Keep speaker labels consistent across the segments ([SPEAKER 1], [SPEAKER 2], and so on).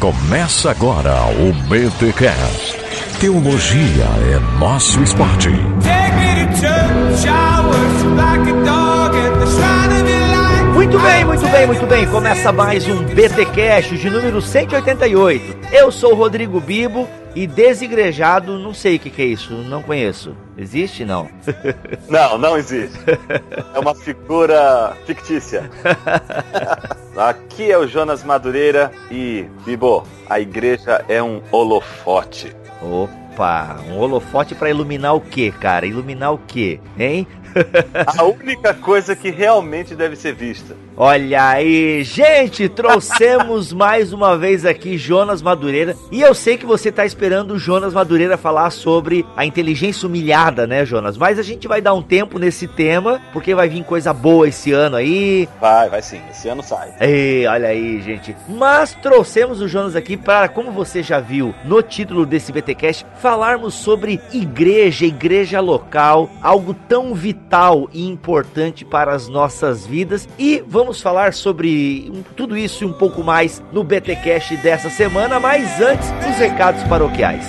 [SPEAKER 1] Começa agora o BTCast. Teologia é nosso esporte.
[SPEAKER 2] Muito bem, muito bem, muito bem. Começa mais um BTcast de número 188. Eu sou o Rodrigo Bibo e desigrejado, não sei o que, que é isso, não conheço. Existe? Não.
[SPEAKER 3] Não, não existe. É uma figura fictícia. Aqui é o Jonas Madureira e, Bibo, a igreja é um holofote.
[SPEAKER 2] Opa, um holofote para iluminar o quê, cara? Iluminar o quê, hein?
[SPEAKER 3] A única coisa que realmente deve ser vista.
[SPEAKER 2] Olha aí, gente, trouxemos mais uma vez aqui Jonas Madureira. E eu sei que você tá esperando o Jonas Madureira falar sobre a inteligência humilhada, né, Jonas? Mas a gente vai dar um tempo nesse tema, porque vai vir coisa boa esse ano aí.
[SPEAKER 3] Vai, vai sim, esse ano sai.
[SPEAKER 2] Ei, olha aí, gente. Mas trouxemos o Jonas aqui para, como você já viu no título desse BTcast, falarmos sobre igreja, igreja local, algo tão vital e importante para as nossas vidas. E vamos falar sobre tudo isso e um pouco mais no BTcast dessa semana, mas antes, os recados paroquiais.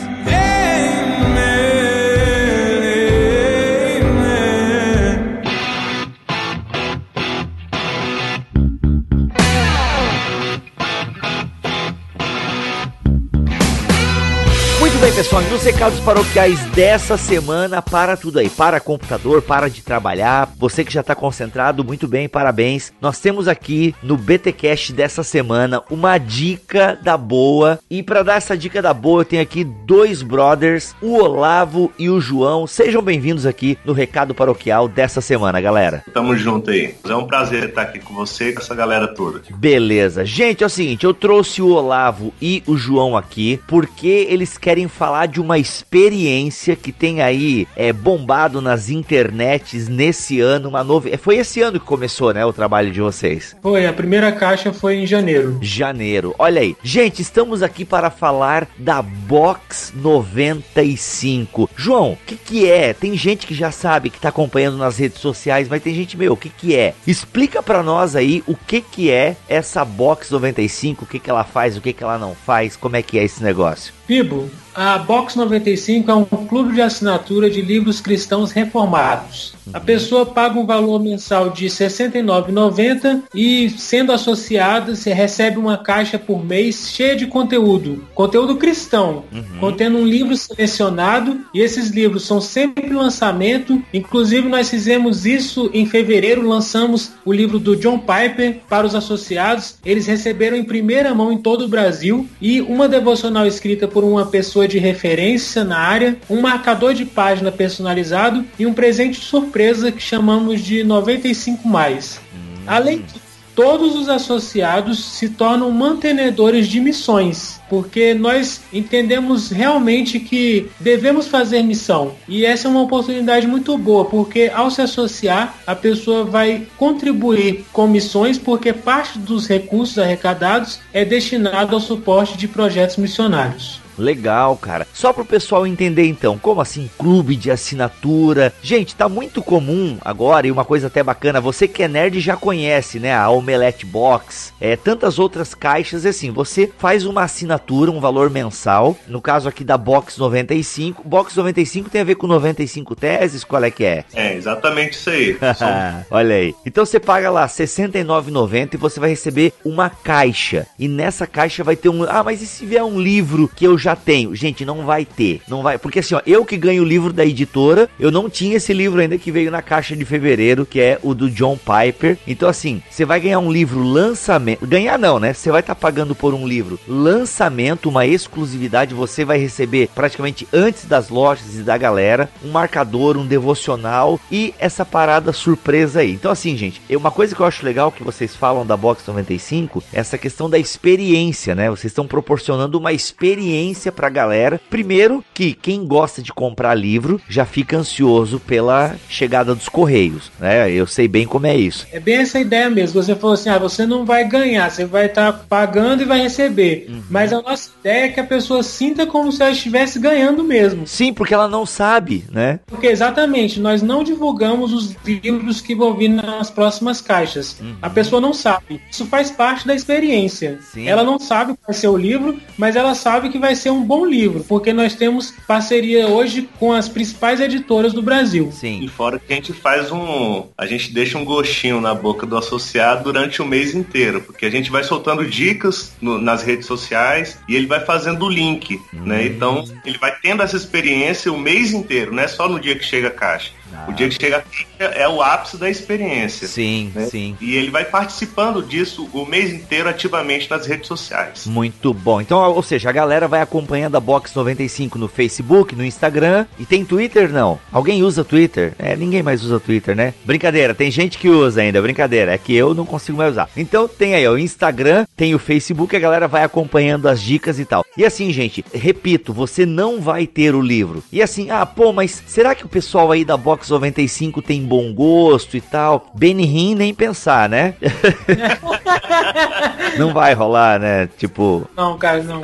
[SPEAKER 2] Pessoal, nos recados paroquiais dessa semana, para tudo aí, para computador, para de trabalhar, você que já está concentrado, muito bem, parabéns. Nós temos aqui no BTcast dessa semana uma dica da boa, e para dar essa dica da boa, eu tenho aqui dois brothers, o Olavo e o João. Sejam bem-vindos aqui no recado paroquial dessa semana, galera.
[SPEAKER 4] Tamo junto aí. É um prazer estar aqui com você e com essa galera toda.
[SPEAKER 2] Beleza. Gente, é o seguinte, eu trouxe o Olavo e o João aqui porque eles querem falar de uma experiência que tem aí é, bombado nas internets nesse ano, uma nova... é, Foi esse ano que começou, né, o trabalho de vocês.
[SPEAKER 5] Foi, a primeira caixa foi em janeiro.
[SPEAKER 2] Janeiro. Olha aí. Gente, estamos aqui para falar da Box 95. João, o que que é? Tem gente que já sabe que tá acompanhando nas redes sociais, mas tem gente, meu, o que que é? Explica para nós aí o que que é essa Box 95, o que que ela faz, o que que ela não faz, como é que é esse negócio?
[SPEAKER 5] Bibo, a Box 95 é um clube de assinatura de livros cristãos reformados. A pessoa paga um valor mensal de R$ 69,90 e, sendo associada, você recebe uma caixa por mês cheia de conteúdo. Conteúdo cristão, contendo um livro selecionado e esses livros são sempre lançamento. Inclusive, nós fizemos isso em fevereiro, lançamos o livro do John Piper para os associados. Eles receberam em primeira mão em todo o Brasil e uma devocional escrita por uma pessoa de referência na área, um marcador de página personalizado e um presente surpresa que chamamos de 95 mais. Além disso, todos os associados se tornam mantenedores de missões, porque nós entendemos realmente que devemos fazer missão. E essa é uma oportunidade muito boa, porque ao se associar, a pessoa vai contribuir com missões, porque parte dos recursos arrecadados é destinado ao suporte de projetos missionários.
[SPEAKER 2] Legal, cara. Só pro pessoal entender então, como assim clube de assinatura? Gente, tá muito comum agora e uma coisa até bacana, você que é nerd já conhece, né, a Omelette Box, é tantas outras caixas assim, você faz uma assinatura, um valor mensal, no caso aqui da Box 95. Box 95 tem a ver com 95 teses, qual é que é?
[SPEAKER 4] É, exatamente isso aí.
[SPEAKER 2] Olha aí. Então você paga lá R$ 69,90 e você vai receber uma caixa. E nessa caixa vai ter um. Ah, mas e se vier um livro que eu já tenho? Gente, não vai ter. Não vai. Porque assim, ó, eu que ganho o livro da editora, eu não tinha esse livro ainda que veio na caixa de fevereiro, que é o do John Piper. Então, assim, você vai ganhar um livro lançamento. Ganhar não, né? Você vai estar pagando por um livro lançamento, uma exclusividade. Você vai receber praticamente antes das lojas e da galera um marcador, um devocional e essa parada surpresa aí. Então, assim, gente, uma coisa que eu acho legal que vocês falam da Box 95 é essa questão da experiência, né? Vocês estão proporcionando uma experiência experiência pra galera. Primeiro, que quem gosta de comprar livro já fica ansioso pela chegada dos correios, né? Eu sei bem como é isso.
[SPEAKER 5] É bem essa ideia mesmo. Você falou assim: ah, você não vai ganhar, você vai estar tá pagando e vai receber. Uhum. Mas a nossa ideia é que a pessoa sinta como se ela estivesse ganhando mesmo.
[SPEAKER 2] Sim, porque ela não sabe, né?
[SPEAKER 5] Porque exatamente, nós não divulgamos os livros que vão vir nas próximas caixas. Uhum. A pessoa não sabe. Isso faz parte da experiência. Sim. Ela não sabe qual vai ser o livro, mas ela sabe que vai ser um bom livro, porque nós temos parceria hoje com as principais editoras do Brasil.
[SPEAKER 4] Sim. E fora que a gente faz um. A gente deixa um gostinho na boca do associado durante o mês inteiro, porque a gente vai soltando dicas no, nas redes sociais e ele vai fazendo o link, hum. né? Então ele vai tendo essa experiência o mês inteiro, não é só no dia que chega a caixa. O dia que chega é o ápice da experiência.
[SPEAKER 2] Sim,
[SPEAKER 4] né?
[SPEAKER 2] sim.
[SPEAKER 4] E ele vai participando disso o mês inteiro ativamente nas redes sociais.
[SPEAKER 2] Muito bom. Então, ou seja, a galera vai acompanhando a Box 95 no Facebook, no Instagram. E tem Twitter, não? Alguém usa Twitter? É, ninguém mais usa Twitter, né? Brincadeira, tem gente que usa ainda, brincadeira. É que eu não consigo mais usar. Então tem aí o Instagram, tem o Facebook, a galera vai acompanhando as dicas e tal. E assim, gente, repito, você não vai ter o livro. E assim, ah, pô, mas será que o pessoal aí da Box 95 tem bom gosto e tal. Benny nem pensar, né? não vai rolar, né? Tipo.
[SPEAKER 5] Não, cara, não.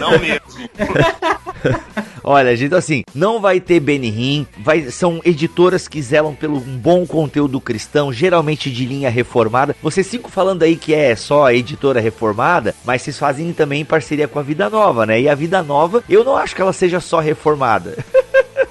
[SPEAKER 4] Não mesmo.
[SPEAKER 2] Olha, gente, assim, não vai ter Benihim, vai são editoras que zelam pelo um bom conteúdo cristão, geralmente de linha reformada. Vocês ficam falando aí que é só a editora reformada, mas vocês fazem também em parceria com a Vida Nova, né? E a Vida Nova, eu não acho que ela seja só reformada.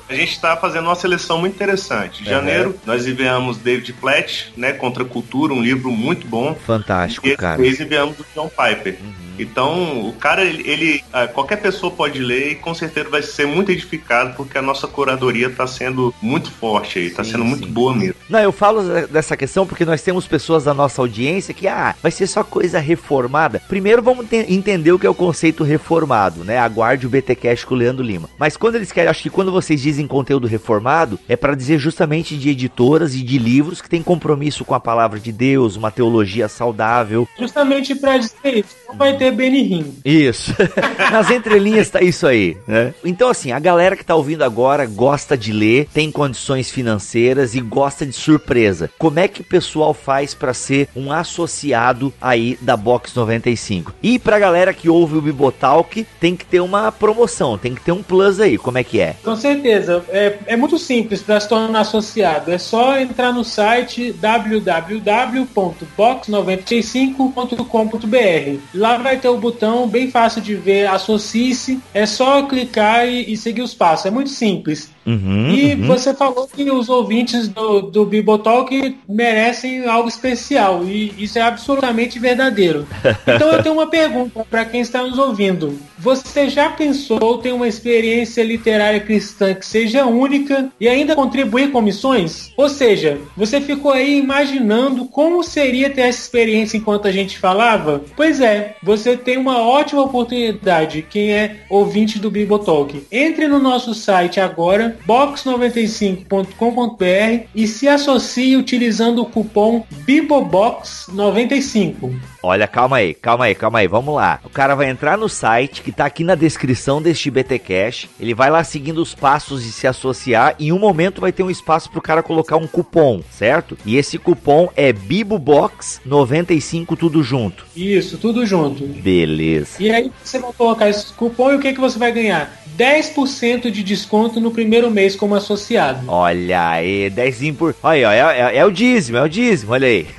[SPEAKER 4] a gente está fazendo uma seleção muito interessante. Em janeiro, nós enviamos David Platt, né, Contra a Cultura, um livro muito bom.
[SPEAKER 2] Fantástico,
[SPEAKER 4] e
[SPEAKER 2] cara.
[SPEAKER 4] E enviamos o John Piper. Uhum. Então, o cara, ele, ah, qualquer pessoa pode ler e com certeza vai ser muito edificado porque a nossa curadoria está sendo muito forte aí, está sendo sim. muito boa mesmo.
[SPEAKER 2] Não, eu falo dessa questão porque nós temos pessoas da nossa audiência que, ah, vai ser só coisa reformada. Primeiro vamos entender o que é o conceito reformado, né? Aguarde o BTcast com o Leandro Lima. Mas quando eles querem, acho que quando vocês dizem conteúdo reformado, é para dizer justamente de editoras e de livros que têm compromisso com a palavra de Deus, uma teologia saudável.
[SPEAKER 5] Justamente para dizer isso, não vai ter Benihim.
[SPEAKER 2] Isso. Nas entrelinhas tá isso aí, né? Então, assim, a galera que tá ouvindo agora gosta de ler, tem condições financeiras e gosta de surpresa. Como é que o pessoal faz para ser um associado aí da Box 95? E pra galera que ouve o Bibotalk, tem que ter uma promoção, tem que ter um plus aí. Como é que é?
[SPEAKER 5] Com certeza. É, é muito simples para se tornar associado. É só entrar no site www.box95.com.br. Lá vai ter o botão bem fácil de ver, associe-se. É só clicar e, e seguir os passos. É muito simples. Uhum, e uhum. você falou que os ouvintes do, do Bibotalk merecem algo especial. E isso é absolutamente verdadeiro. Então eu tenho uma pergunta para quem está nos ouvindo. Você já pensou ter uma experiência literária cristã que seja única e ainda contribuir com missões? Ou seja, você ficou aí imaginando como seria ter essa experiência enquanto a gente falava? Pois é, você tem uma ótima oportunidade. Quem é ouvinte do Bibotalk, entre no nosso site agora box95.com.br e se associe utilizando o cupom BIBOBOX95.
[SPEAKER 2] Olha, calma aí, calma aí, calma aí, vamos lá. O cara vai entrar no site que tá aqui na descrição deste BT Cash, ele vai lá seguindo os passos de se associar e em um momento vai ter um espaço pro cara colocar um cupom, certo? E esse cupom é BIBOBOX95 tudo junto.
[SPEAKER 5] Isso, tudo junto.
[SPEAKER 2] Beleza.
[SPEAKER 5] E aí você vai colocar esse cupom e o que, que você vai ganhar? 10% de desconto no primeiro mês como associado.
[SPEAKER 2] Olha aí, 10 por. Olha aí, é, é, é, o dízimo, é o dízimo, olha aí.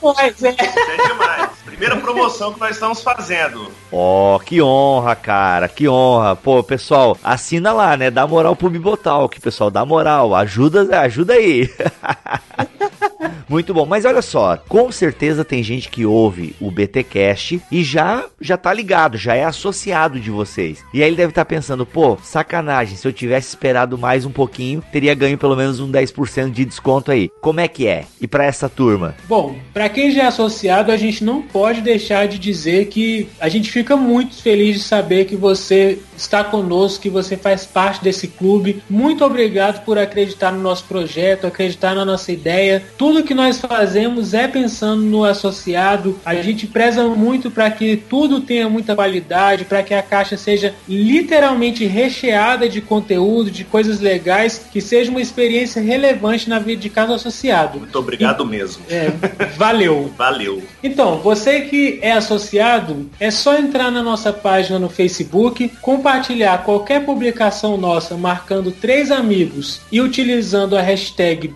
[SPEAKER 4] Pois é. É demais. Primeira promoção que nós estamos fazendo.
[SPEAKER 2] Ó, oh, que honra, cara, que honra. Pô, pessoal, assina lá, né? Dá moral pro Bibotalk, pessoal, dá moral. Ajuda, ajuda aí. Muito bom, mas olha só, com certeza tem gente que ouve o BTcast e já já tá ligado, já é associado de vocês. E aí ele deve estar tá pensando, pô, sacanagem, se eu tivesse esperado mais um pouquinho, teria ganho pelo menos um 10% de desconto aí. Como é que é? E para essa turma?
[SPEAKER 5] Bom, para quem já é associado, a gente não pode deixar de dizer que a gente fica muito feliz de saber que você está conosco, que você faz parte desse clube. Muito obrigado por acreditar no nosso projeto, acreditar na nossa ideia. Tudo que nós nós fazemos é pensando no associado. A gente preza muito para que tudo tenha muita qualidade, para que a caixa seja literalmente recheada de conteúdo, de coisas legais, que seja uma experiência relevante na vida de cada associado.
[SPEAKER 4] Muito obrigado mesmo.
[SPEAKER 5] É, valeu.
[SPEAKER 4] Valeu.
[SPEAKER 5] Então, você que é associado, é só entrar na nossa página no Facebook, compartilhar qualquer publicação nossa marcando três amigos e utilizando a hashtag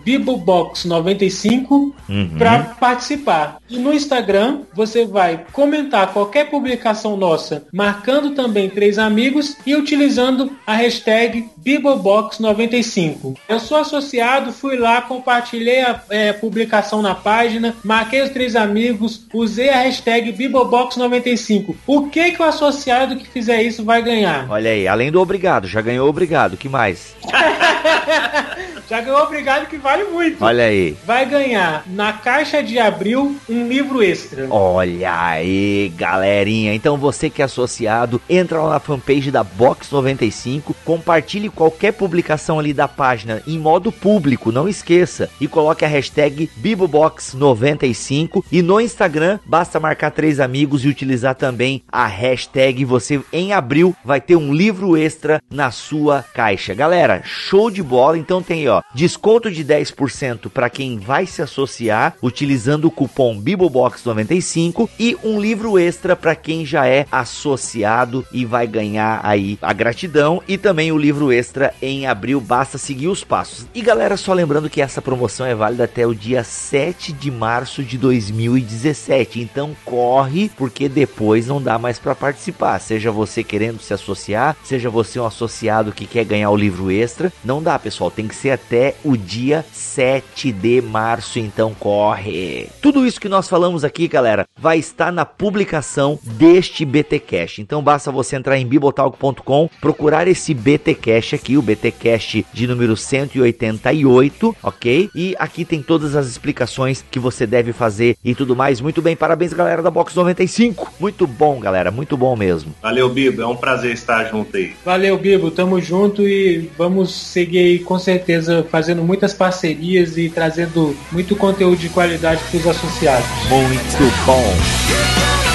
[SPEAKER 5] BibleBox95
[SPEAKER 2] Uhum.
[SPEAKER 5] para participar. E no Instagram, você vai comentar qualquer publicação nossa, marcando também três amigos e utilizando a hashtag BibleBox95. Eu sou associado, fui lá, compartilhei a é, publicação na página, marquei os três amigos, usei a hashtag BibleBox95. O que que o associado que fizer isso vai ganhar?
[SPEAKER 2] Olha aí, além do obrigado, já ganhou obrigado. que mais?
[SPEAKER 5] Já ganhou obrigado que vale muito.
[SPEAKER 2] Olha aí.
[SPEAKER 5] Vai ganhar na caixa de abril um livro extra.
[SPEAKER 2] Olha aí, galerinha. Então você que é associado, entra lá na fanpage da Box 95, compartilhe qualquer publicação ali da página em modo público, não esqueça, e coloque a hashtag BiboBox95 e no Instagram basta marcar três amigos e utilizar também a hashtag você em abril vai ter um livro extra na sua caixa. Galera, show de bola. Então tem, ó, desconto de 10% para quem vai se associar utilizando o cupom BiboBox95 e um livro extra para quem já é associado e vai ganhar aí a gratidão e também o livro extra em abril. Basta seguir os passos. E galera, só lembrando que essa promoção é válida até o dia 7 de março de 2017. Então corre, porque depois não dá mais para participar. Seja você querendo se associar, seja você um associado que quer ganhar o livro extra, não dá, pessoal. Tem que ser até o dia 7 de março. Então corre. Tudo isso que nós falamos aqui, galera, vai estar na publicação deste BT Cash. Então basta você entrar em bibotalk.com, procurar esse BT Cash aqui, o BT Cash de número 188, ok? E aqui tem todas as explicações que você deve fazer e tudo mais. Muito bem, parabéns, galera da Box 95. Muito bom, galera, muito bom mesmo.
[SPEAKER 4] Valeu, Bibo. É um prazer estar junto aí.
[SPEAKER 5] Valeu, Bibo. Tamo junto e vamos seguir aí com certeza fazendo muitas parcerias e trazendo muito conteúdo de qualidade para os associados.
[SPEAKER 2] Muito bom.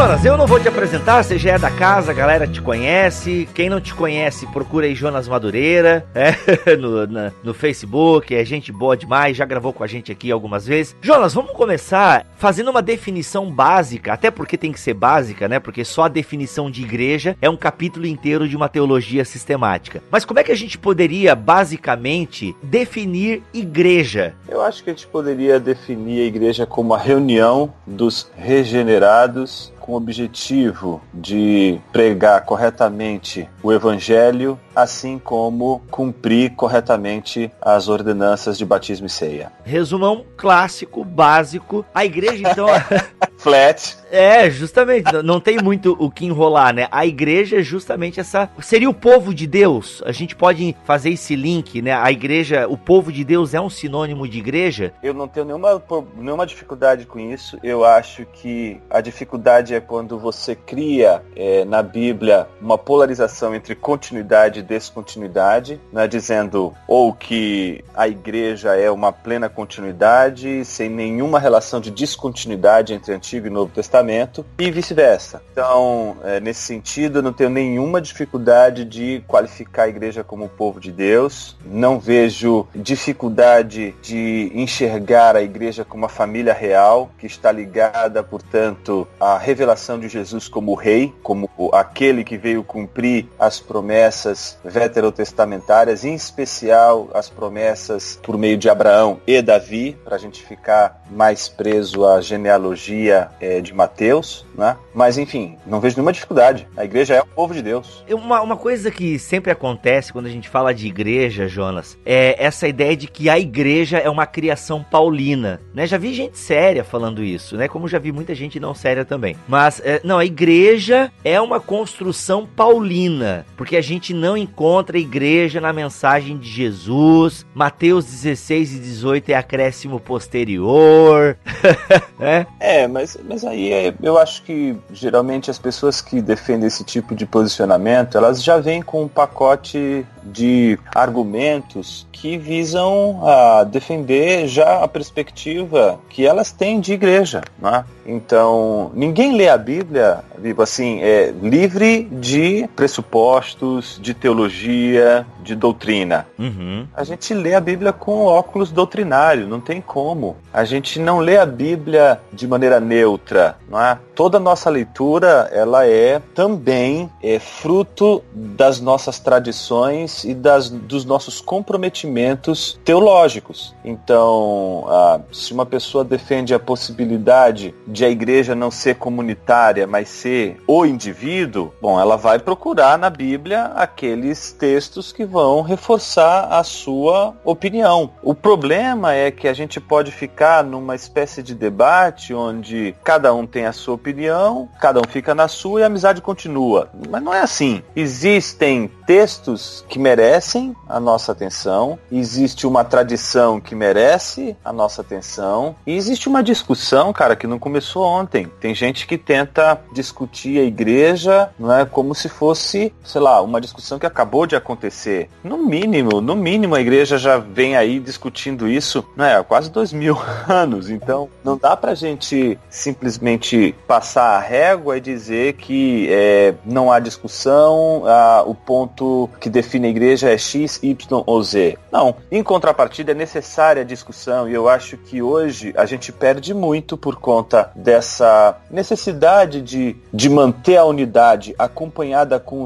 [SPEAKER 2] Jonas, eu não vou te apresentar, você já é da casa, a galera te conhece. Quem não te conhece, procura aí Jonas Madureira, é, no, na- no Facebook, é gente boa demais, já gravou com a gente aqui algumas vezes. Jonas, vamos começar fazendo uma definição básica, até porque tem que ser básica, né? Porque só a definição de igreja é um capítulo inteiro de uma teologia sistemática. Mas como é que a gente poderia, basicamente, definir igreja?
[SPEAKER 3] Eu acho que a gente poderia definir a igreja como a reunião dos regenerados com o objetivo de pregar corretamente o evangelho, assim como cumprir corretamente as ordenanças de batismo e ceia.
[SPEAKER 2] Resumão clássico, básico. A igreja, então.
[SPEAKER 3] Flat.
[SPEAKER 2] É, justamente, não- tem muito o que enrolar, né? A igreja é justamente essa. Seria o povo de Deus. A gente pode fazer esse link, né? A igreja, o povo de Deus é um sinônimo de igreja.
[SPEAKER 3] Eu não tenho nenhuma, nenhuma dificuldade com isso. Eu acho que a dificuldade é quando você cria eh, na Bíblia uma polarização entre continuidade descontinuidade, né, dizendo ou que a igreja é uma plena continuidade, sem nenhuma relação de descontinuidade entre Antigo e Novo Testamento, e vice-versa. Então, eh, nesse sentido, eu não tenho nenhuma dificuldade de qualificar a igreja como povo de Deus. Não vejo dificuldade de enxergar a igreja como a família real, que está ligada, portanto, à revelação de Jesus como rei, como aquele que veio cumprir as promessas veterotestamentárias, em especial as promessas por meio de Abraão e Davi, para a gente ficar mais preso à genealogia é, de Mateus, né? Mas enfim, não vejo nenhuma dificuldade. A igreja é o povo de Deus.
[SPEAKER 2] Uma, uma coisa que sempre acontece quando a gente fala de igreja, Jonas, é essa ideia de que a igreja é uma criação paulina, né? Já vi gente séria falando isso, né? Como já vi muita gente não séria também. Mas, é, não, a igreja é uma construção paulina, porque a gente não encontra igreja na mensagem de Jesus. Mateus 16 e 18 é acréscimo posterior,
[SPEAKER 3] né? É, mas, mas aí é, eu acho que geralmente as pessoas que defendem esse tipo de posicionamento, elas já vêm com um pacote de argumentos que visam a defender já a perspectiva que elas têm de igreja, né? Então, ninguém lê a Bíblia, vivo assim, é livre de pressupostos, de teologia, de doutrina. Uhum. A gente lê a Bíblia com óculos doutrinário, não tem como. A gente não lê a Bíblia de maneira neutra, não é? Toda nossa leitura, ela é também é fruto das nossas tradições e das, dos nossos comprometimentos teológicos. Então, ah, se uma pessoa defende a possibilidade de a igreja não ser comunitária, mas ser o indivíduo, bom, ela vai procurar na Bíblia aqueles textos que vão reforçar a sua opinião. O problema é que a gente pode ficar numa espécie de debate onde cada um tem a sua opinião, cada um fica na sua e a amizade continua. Mas não é assim. Existem textos que merecem a nossa atenção, existe uma tradição que merece a nossa atenção e existe uma discussão, cara, que não começou ontem. Tem gente que tenta discutir a igreja, não é como se fosse, sei lá, uma discussão que acabou de acontecer. No mínimo, no mínimo a igreja já vem aí discutindo isso, não é, há quase dois mil anos. Então, não dá pra gente simplesmente passar a régua e dizer que é, não há discussão, a, o ponto que define a igreja é X, Y ou Z. Não. Em contrapartida, é necessária a discussão e eu acho que hoje a gente perde muito por conta dessa necessidade de, de manter a unidade acompanhada com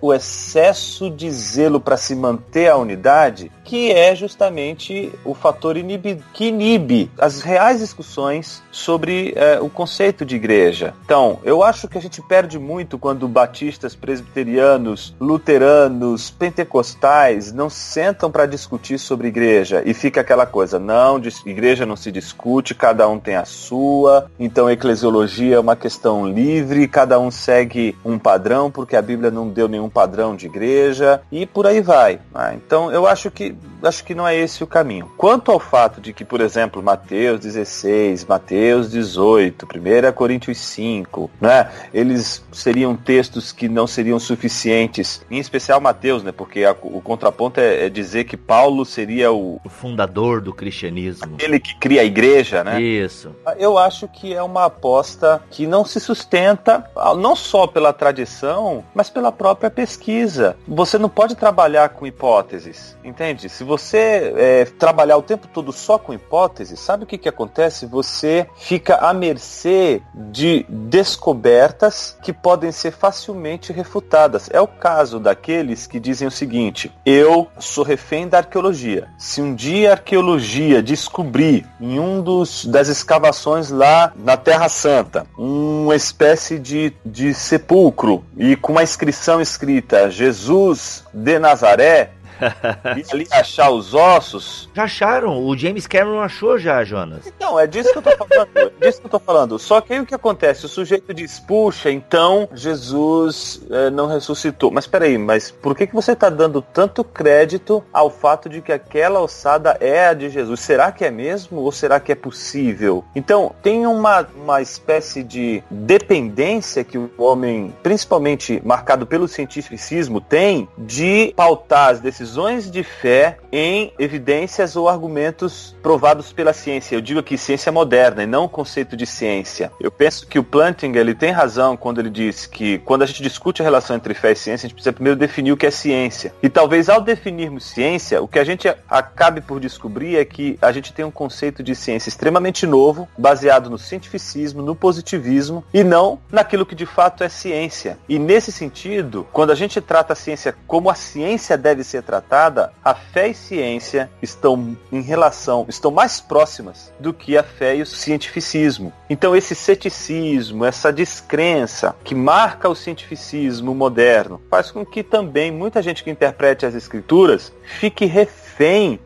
[SPEAKER 3] o excesso de zelo para se manter a unidade, que é justamente o fator inibi, que inibe as reais discussões sobre é, o conceito de igreja. Então, eu acho que a gente perde muito quando batistas, presbiterianos, luteranos, pentecostais não sentam para discutir sobre igreja e fica aquela coisa, não, igreja não se discute, cada um tem a sua, então eclesiologia é uma questão livre, cada um segue um padrão porque a Bíblia não deu nenhum padrão de igreja e por aí vai. Né? Então, eu acho que acho que não é esse o caminho. Quanto ao fato de que, por exemplo, Mateus 16, Mateus 18, 1 Coríntios 5, né, eles seriam textos que não seriam suficientes, em especial Mateus, né, porque a, o contraponto é, é, dizer que Paulo seria o,
[SPEAKER 2] o fundador do cristianismo.
[SPEAKER 3] Ele que cria a igreja, né?
[SPEAKER 2] Isso.
[SPEAKER 3] Eu acho que é uma aposta que não se sustenta não só pela tradição, mas pela própria pesquisa. Você não pode trabalhar com hipóteses, entende? Se você é, trabalhar o tempo todo só com hipóteses, sabe o que, que acontece? Você fica à mercê de descobertas que podem ser facilmente refutadas. É o caso daqueles que dizem o seguinte: eu sou refém da arqueologia. Se um dia a arqueologia descobrir em um dos das escavações lá na Terra Santa uma espécie de, de sepulcro e com uma inscrição escrita Jesus de Nazaré, e ali achar os ossos.
[SPEAKER 2] Já acharam? O James Cameron achou já, Jonas.
[SPEAKER 3] Então, é disso que eu tô falando. É disso que eu tô falando. Só que aí o que acontece? O sujeito diz, puxa, então Jesus é, não ressuscitou. Mas peraí, mas por que, que você tá dando tanto crédito ao fato de que aquela ossada é a de Jesus? Será que é mesmo ou será que é possível? Então, tem uma, uma espécie de dependência que o homem, principalmente marcado pelo cientificismo, tem de pautar as decisões decisões de fé em evidências ou argumentos provados pela ciência. Eu digo aqui ciência moderna e não o conceito de ciência. Eu penso que o Planting ele tem razão quando ele diz que quando a gente discute a relação entre fé e ciência, a gente precisa primeiro definir o que é ciência. E talvez ao definirmos ciência, o que a gente acabe por descobrir é que a gente tem um conceito de ciência extremamente novo, baseado no cientificismo, no positivismo e não naquilo que de fato é ciência. E nesse sentido, quando a gente trata a ciência como a ciência deve ser tratada, tratada, a fé e ciência estão em relação, estão mais próximas do que a fé e o cientificismo. Então esse ceticismo, essa descrença que marca o cientificismo moderno, faz com que também muita gente que interprete as escrituras fique refém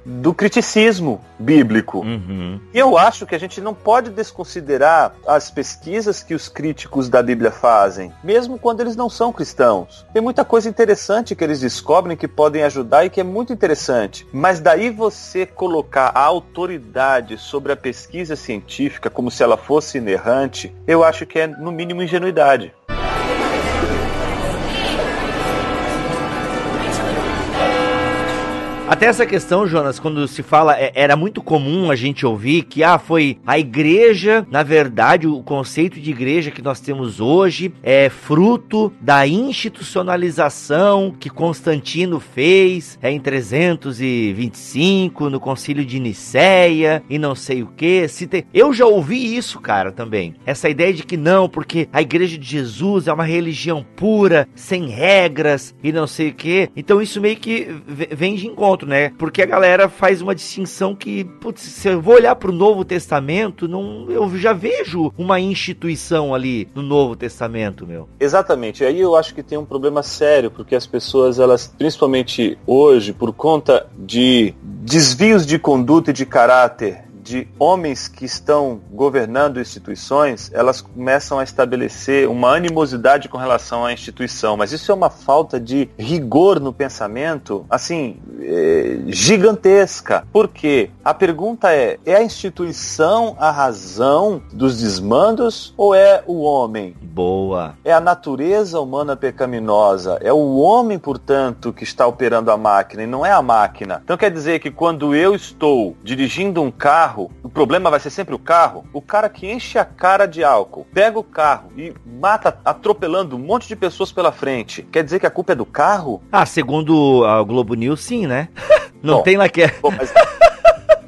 [SPEAKER 3] do criticismo bíblico.
[SPEAKER 2] Uhum.
[SPEAKER 3] E eu acho que a gente não pode desconsiderar as pesquisas que os críticos da Bíblia fazem, mesmo quando eles não são cristãos. Tem muita coisa interessante que eles descobrem que podem ajudar e que é muito interessante. Mas daí você colocar a autoridade sobre a pesquisa científica como se ela fosse inerrante, eu acho que é no mínimo ingenuidade.
[SPEAKER 2] Até essa questão, Jonas, quando se fala, é, era muito comum a gente ouvir que ah, foi a igreja, na verdade, o conceito de igreja que nós temos hoje é fruto da institucionalização que Constantino fez é, em 325, no concílio de Nicéia e não sei o que. Tem... Eu já ouvi isso, cara, também. Essa ideia de que não, porque a igreja de Jesus é uma religião pura, sem regras e não sei o que. Então isso meio que vem de encontro né? Porque a galera faz uma distinção que, putz, se eu vou olhar para o Novo Testamento, não, eu já vejo uma instituição ali no Novo Testamento, meu.
[SPEAKER 3] Exatamente. Aí eu acho que tem um problema sério, porque as pessoas, elas, principalmente hoje, por conta de desvios de conduta e de caráter de homens que estão governando instituições, elas começam a estabelecer uma animosidade com relação à instituição. Mas isso é uma falta de rigor no pensamento, assim, é, gigantesca. Porque a pergunta é: é a instituição a razão dos desmandos ou é o homem?
[SPEAKER 2] Boa.
[SPEAKER 3] É a natureza humana pecaminosa. É o homem, portanto, que está operando a máquina e não é a máquina. Então quer dizer que quando eu estou dirigindo um carro, carro, o problema vai ser sempre o carro. O cara que enche a cara de álcool, pega o carro e mata atropelando um monte de pessoas pela frente. Quer dizer que a culpa é do carro?
[SPEAKER 2] Ah, segundo a Globo News, sim, né? Não bom, tem lá que. Bom, mas...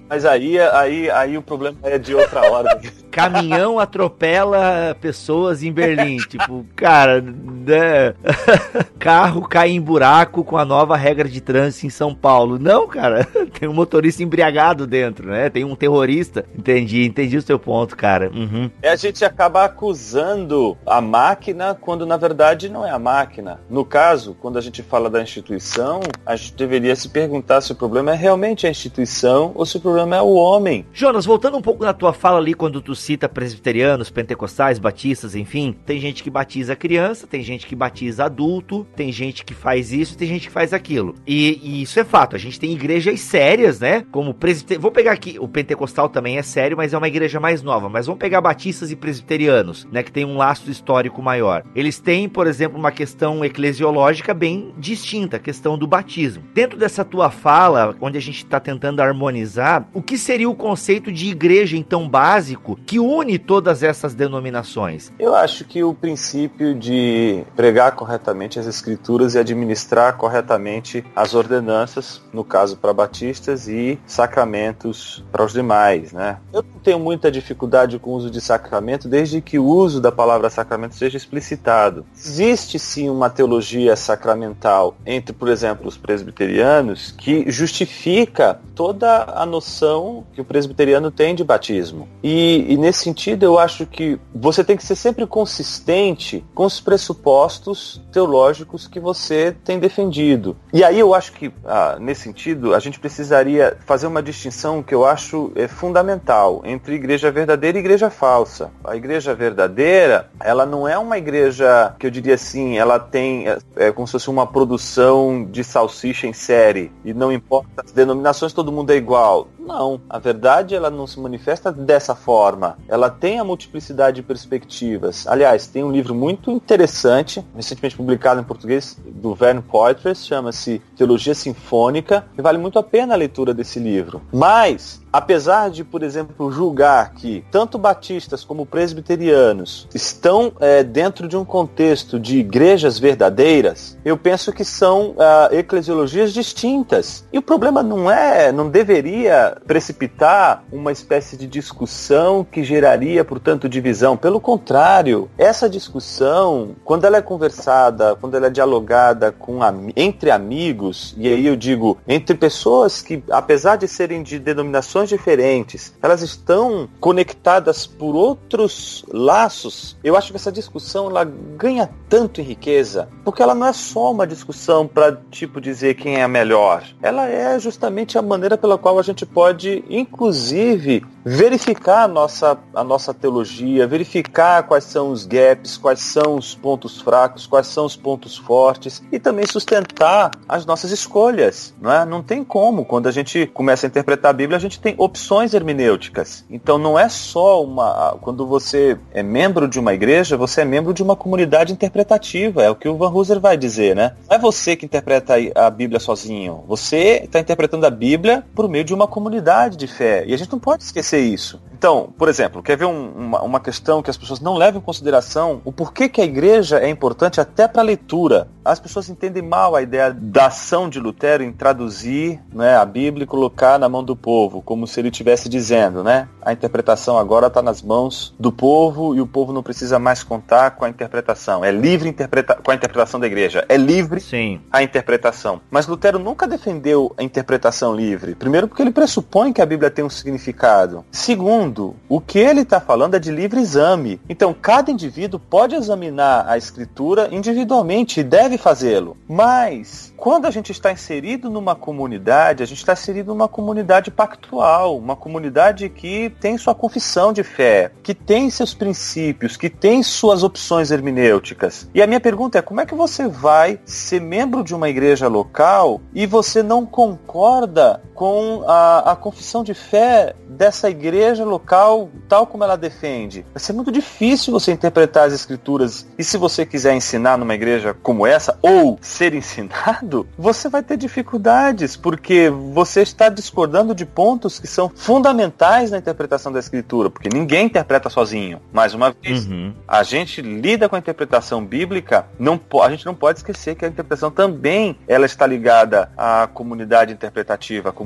[SPEAKER 3] Mas aí, aí, aí o problema é de outra ordem.
[SPEAKER 2] Caminhão atropela pessoas em Berlim. tipo, cara, né? carro cai em buraco com a nova regra de trânsito em São Paulo. Não, cara, tem um motorista embriagado dentro, né? Tem um terrorista. Entendi, entendi o seu ponto, cara. Uhum.
[SPEAKER 3] É a gente acaba acusando a máquina quando na verdade não é a máquina. No caso, quando a gente fala da instituição, a gente deveria se perguntar se o problema é realmente a instituição ou se o problema problema é o homem.
[SPEAKER 2] Jonas, voltando um pouco na tua fala ali, quando tu cita presbiterianos, pentecostais, batistas, enfim, tem gente que batiza criança, tem gente que batiza adulto, tem gente que faz isso, tem gente que faz aquilo. E, e isso é fato. A gente tem igrejas sérias, né? Como presbiterianos. Vou pegar aqui, o pentecostal também é sério, mas é uma igreja mais nova. Mas vamos pegar batistas e presbiterianos, né? Que tem um laço histórico maior. Eles têm, por exemplo, uma questão eclesiológica bem distinta, a questão do batismo. Dentro dessa tua fala, onde a gente está tentando harmonizar, o que seria o conceito de igreja, então, básico, que une todas essas denominações?
[SPEAKER 3] Eu acho que o princípio de pregar corretamente as escrituras e administrar corretamente as ordenanças, no caso para batistas, e sacramentos para os demais, né? Eu não tenho muita dificuldade com o uso de sacramento, desde que o uso da palavra sacramento seja explicitado. Existe sim uma teologia sacramental entre, por exemplo, os presbiterianos que justifica toda a noção noção que o presbiteriano tem de batismo. E, e, nesse sentido, eu acho que você tem que ser sempre consistente com os pressupostos teológicos que você tem defendido. E aí eu acho que, ah, nesse sentido, a gente precisaria fazer uma distinção que eu acho é, fundamental entre igreja verdadeira e igreja falsa. A igreja verdadeira, ela não é uma igreja que eu diria assim, ela tem é, é como se fosse uma produção de salsicha em série. E não importa as denominações, todo mundo é igual. Não, a verdade ela não se manifesta dessa forma. Ela tem a multiplicidade de perspectivas. Aliás, tem um livro muito interessante, recentemente publicado em português, do Vern Poitras, chama-se Teologia Sinfônica, e vale muito a pena a leitura desse livro. Mas apesar de, por exemplo, julgar que tanto batistas como presbiterianos estão é, dentro de um contexto de igrejas verdadeiras, eu penso que são uh, eclesiologias distintas. E o problema não é, não deveria precipitar uma espécie de discussão que geraria, portanto, divisão. Pelo contrário, essa discussão, quando ela é conversada, quando ela é dialogada com entre amigos, e aí eu digo entre pessoas que, apesar de serem de denominações diferentes, elas estão conectadas por outros laços. Eu acho que essa discussão ela ganha tanto em riqueza, porque ela não é só uma discussão para tipo dizer quem é melhor. Ela é justamente a maneira pela qual a gente pode, inclusive, verificar a nossa, a nossa teologia, verificar quais são os gaps, quais são os pontos fracos, quais são os pontos fortes e também sustentar as nossas escolhas. Não, é? não tem como. Quando a gente começa a interpretar a Bíblia, a gente tem opções hermenêuticas. Então não é só uma. Quando você é membro de uma igreja, você é membro de uma comunidade interpretativa. É o que o Van Hooser vai dizer, né? Não é você que interpreta a Bíblia sozinho. Você está interpretando a Bíblia por meio de uma comunidade de fé. E a gente não pode esquecer isso. Então, por exemplo, quer ver um, uma, uma questão que as pessoas não levam em consideração? O porquê que a igreja é importante até para a leitura. As pessoas entendem mal a ideia da ação de Lutero em traduzir né, a Bíblia e colocar na mão do povo, como se ele estivesse dizendo, né? A interpretação agora está nas mãos do povo e o povo não precisa mais contar com a interpretação. É livre interpreta com a interpretação da igreja. É livre
[SPEAKER 2] Sim.
[SPEAKER 3] a interpretação. Mas Lutero nunca defendeu a interpretação livre. Primeiro, porque ele pressupõe que a Bíblia tem um significado. Segundo, o que ele está falando é de livre exame. Então, cada indivíduo pode examinar a escritura individualmente e deve fazê-lo. Mas, quando a gente está inserido numa comunidade, a gente está inserido numa comunidade pactual, uma comunidade que tem sua confissão de fé, que tem seus princípios, que tem suas opções hermenêuticas. E a minha pergunta é: como é que você vai ser membro de uma igreja local e você não concorda com a, a confissão de fé dessa igreja local, tal como ela defende? Vai ser muito difícil você interpretar as escrituras. E se você quiser ensinar numa igreja como essa, ou ser ensinado, você vai ter dificuldades, porque você está discordando de pontos que são fundamentais na interpretação da escritura, porque ninguém interpreta sozinho. Mais uma vez, uhum. a gente lida com a interpretação bíblica, não, a gente não pode esquecer que a interpretação também ela está ligada à comunidade interpretativa, à comunidade,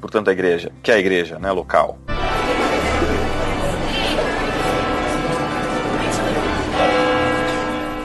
[SPEAKER 3] portanto, da igreja, que é a igreja, né, local.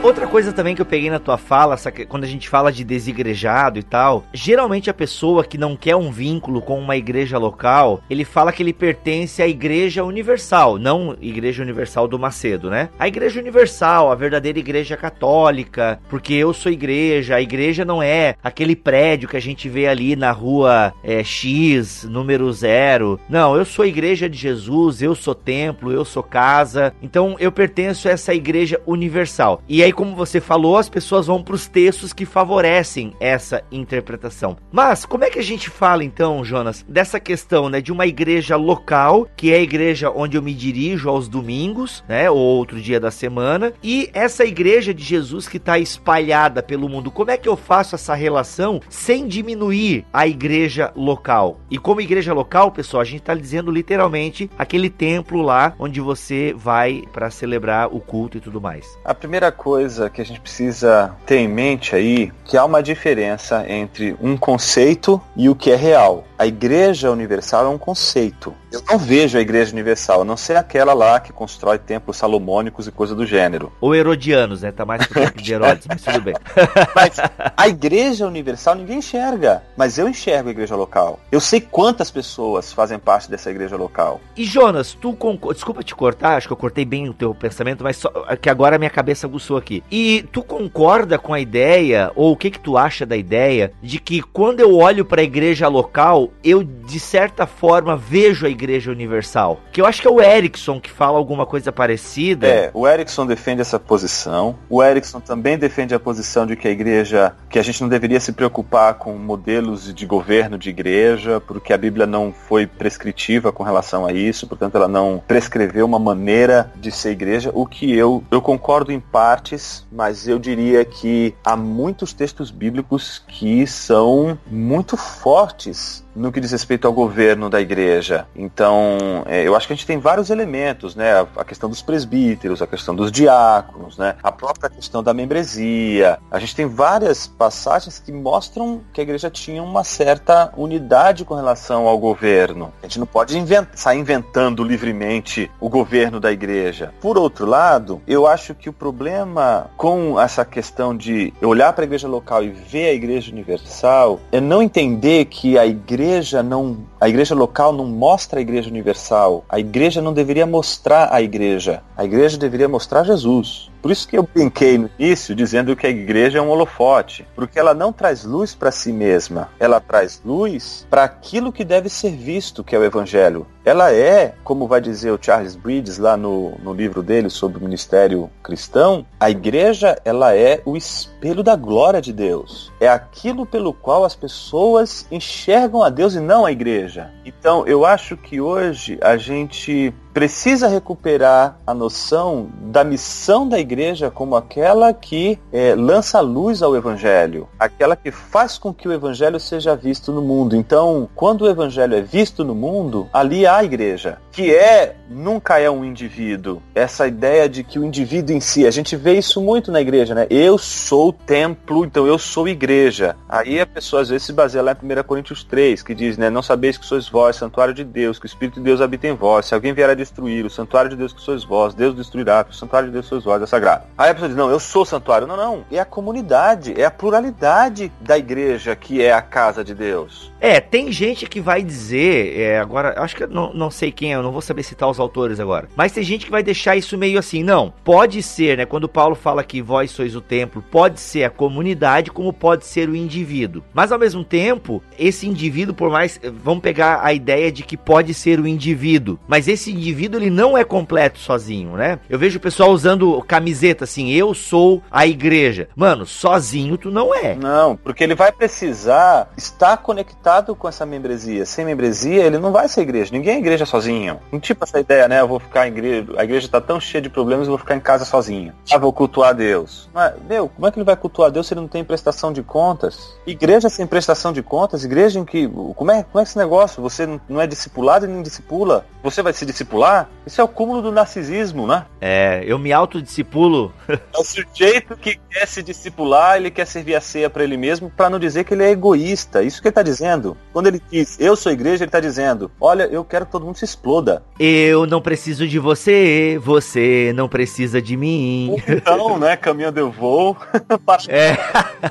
[SPEAKER 2] Outra coisa também que eu peguei na tua fala, quando a gente fala de desigrejado e tal, geralmente a pessoa que não quer um vínculo com uma igreja local, ele fala que ele pertence à igreja universal, não igreja universal do Macedo, né? A igreja universal, a verdadeira igreja católica, porque eu sou igreja, a igreja não é aquele prédio que a gente vê ali na rua é, X, número zero. Não, eu sou igreja de Jesus, eu sou templo, eu sou casa. Então eu pertenço a essa igreja universal. E aí como você falou, as pessoas vão para os textos que favorecem essa interpretação. Mas como é que a gente fala então, Jonas, dessa questão, né, de uma igreja local, que é a igreja onde eu me dirijo aos domingos, né, ou outro dia da semana, e essa igreja de Jesus que está espalhada pelo mundo. Como é que eu faço essa relação sem diminuir a igreja local? E como igreja local, pessoal, a gente está dizendo literalmente aquele templo lá onde você vai para celebrar o culto e tudo mais.
[SPEAKER 3] A primeira coisa coisa que a gente precisa ter em mente aí, que há uma diferença entre um conceito e o que é real. A Igreja Universal é um conceito. Eu não vejo a Igreja Universal, a não ser aquela lá que constrói templos salomônicos e coisa do gênero.
[SPEAKER 2] Ou herodianos, né? Tá mais pro tempo de Herodes, mas tudo bem.
[SPEAKER 3] mas a Igreja Universal ninguém enxerga, mas eu enxergo a Igreja local. Eu sei quantas pessoas fazem parte dessa Igreja local.
[SPEAKER 2] E Jonas, tu concorda... Desculpa te cortar, acho que eu cortei bem o teu pensamento, mas só que agora a minha cabeça aguçou aqui. E tu concorda com a ideia, ou o que que tu acha da ideia, de que quando eu olho para a Igreja local, eu de certa forma vejo a Igreja Universal. Que eu acho que é o Erickson que fala alguma coisa parecida.
[SPEAKER 3] É, o Erickson defende essa posição. O Erickson também defende a posição de que a Igreja que a gente não deveria se preocupar com modelos de governo de igreja, porque a Bíblia não foi prescritiva com relação a isso, portanto ela não prescreveu uma maneira de ser igreja, o que eu, eu concordo em partes, mas eu diria que há muitos textos bíblicos que são muito fortes no que diz respeito ao governo da igreja. Então, é, eu acho que a gente tem vários elementos, né? A, a, questão dos presbíteros, a questão dos diáconos, né? A própria questão da membresia. A gente tem várias passagens que mostram que a igreja tinha uma certa unidade com relação ao governo. A gente não pode invent sair inventando livremente o governo da igreja. Por outro lado, eu acho que o problema com essa questão de olhar para a igreja local e ver a igreja universal é não entender que a igreja igreja não, a igreja local não mostra a igreja universal. A igreja não deveria mostrar a igreja. A igreja deveria mostrar Jesus. Por isso que eu brinquei no início dizendo que a igreja é um holofote, porque ela não traz luz para si mesma, ela traz luz para aquilo que deve ser visto, que é o evangelho. Ela é, como vai dizer o Charles Bridges lá no, no livro dele sobre o ministério cristão, a igreja ela é o espelho da glória de Deus. É aquilo pelo qual as pessoas enxergam a Deus e não a igreja. Então eu acho que hoje a gente precisa recuperar a noção da missão da igreja como aquela que é, lança luz ao evangelho, aquela que faz com que o evangelho seja visto no mundo. Então, quando o evangelho é visto no mundo, ali há a igreja, que é nunca é um indivíduo. Essa ideia de que o indivíduo em si, a gente vê isso muito na igreja, né? Eu sou o templo, então eu sou igreja. Aí a pessoa às vezes se baseia lá em 1 Coríntios 3, que diz, né, não sabeis que sois vós, santuário de Deus, que o Espírito de Deus habita em vós. Se alguém vier a destruir o santuário de Deus que sois vós, Deus destruirá, o santuário de Deus que sois vós é sagrado. Aí a pessoa diz, não, eu sou santuário. Não, não, é a comunidade, é a pluralidade da igreja que é a casa de Deus.
[SPEAKER 2] É, tem gente que vai dizer, é, agora, acho que eu não, não sei quem, eu não vou saber citar os autores agora, mas tem gente que vai deixar isso meio assim, não, pode ser, né, quando Paulo fala que vós sois o templo, pode ser a comunidade como pode ser o indivíduo, mas ao mesmo tempo, esse indivíduo, por mais, vamos pegar a ideia de que pode ser o indivíduo, mas esse indivíduo ele não é completo sozinho, né? Eu vejo o pessoal usando camiseta assim, eu sou a igreja. Mano, sozinho tu não é.
[SPEAKER 3] Não, porque ele vai precisar estar conectado com essa membresia. Sem membresia, ele não vai ser igreja. Ninguém é igreja sozinho. Não tipo essa ideia, né? Eu vou ficar em igreja. A igreja está tão cheia de problemas, eu vou ficar em casa sozinho. Ah, vou cultuar Deus. Mas, meu, como é que ele vai cultuar Deus se ele não tem prestação de contas? Igreja sem prestação de contas, igreja em que. Como é, como é esse negócio? Você não é discipulado e nem discipula. Você vai se discipular? Isso é o cúmulo do narcisismo, né?
[SPEAKER 2] É, eu me autodiscipulo.
[SPEAKER 3] é o sujeito que quer se discipular, ele quer servir a ceia para ele mesmo, para não dizer que ele é egoísta. Isso que ele tá dizendo dizendo, quando ele diz eu sou igreja, ele está dizendo: olha, eu quero que todo mundo se exploda.
[SPEAKER 2] Eu não preciso de você, você não precisa de mim.
[SPEAKER 3] Então, né, caminhando eu vou. é.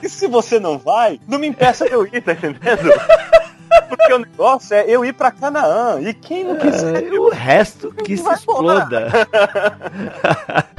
[SPEAKER 3] E se você não vai, não me impeça de eu ir, tá entendendo? Porque o negócio é eu ir pra Canaã. E quem não quiser.
[SPEAKER 2] É, o resto que se exploda.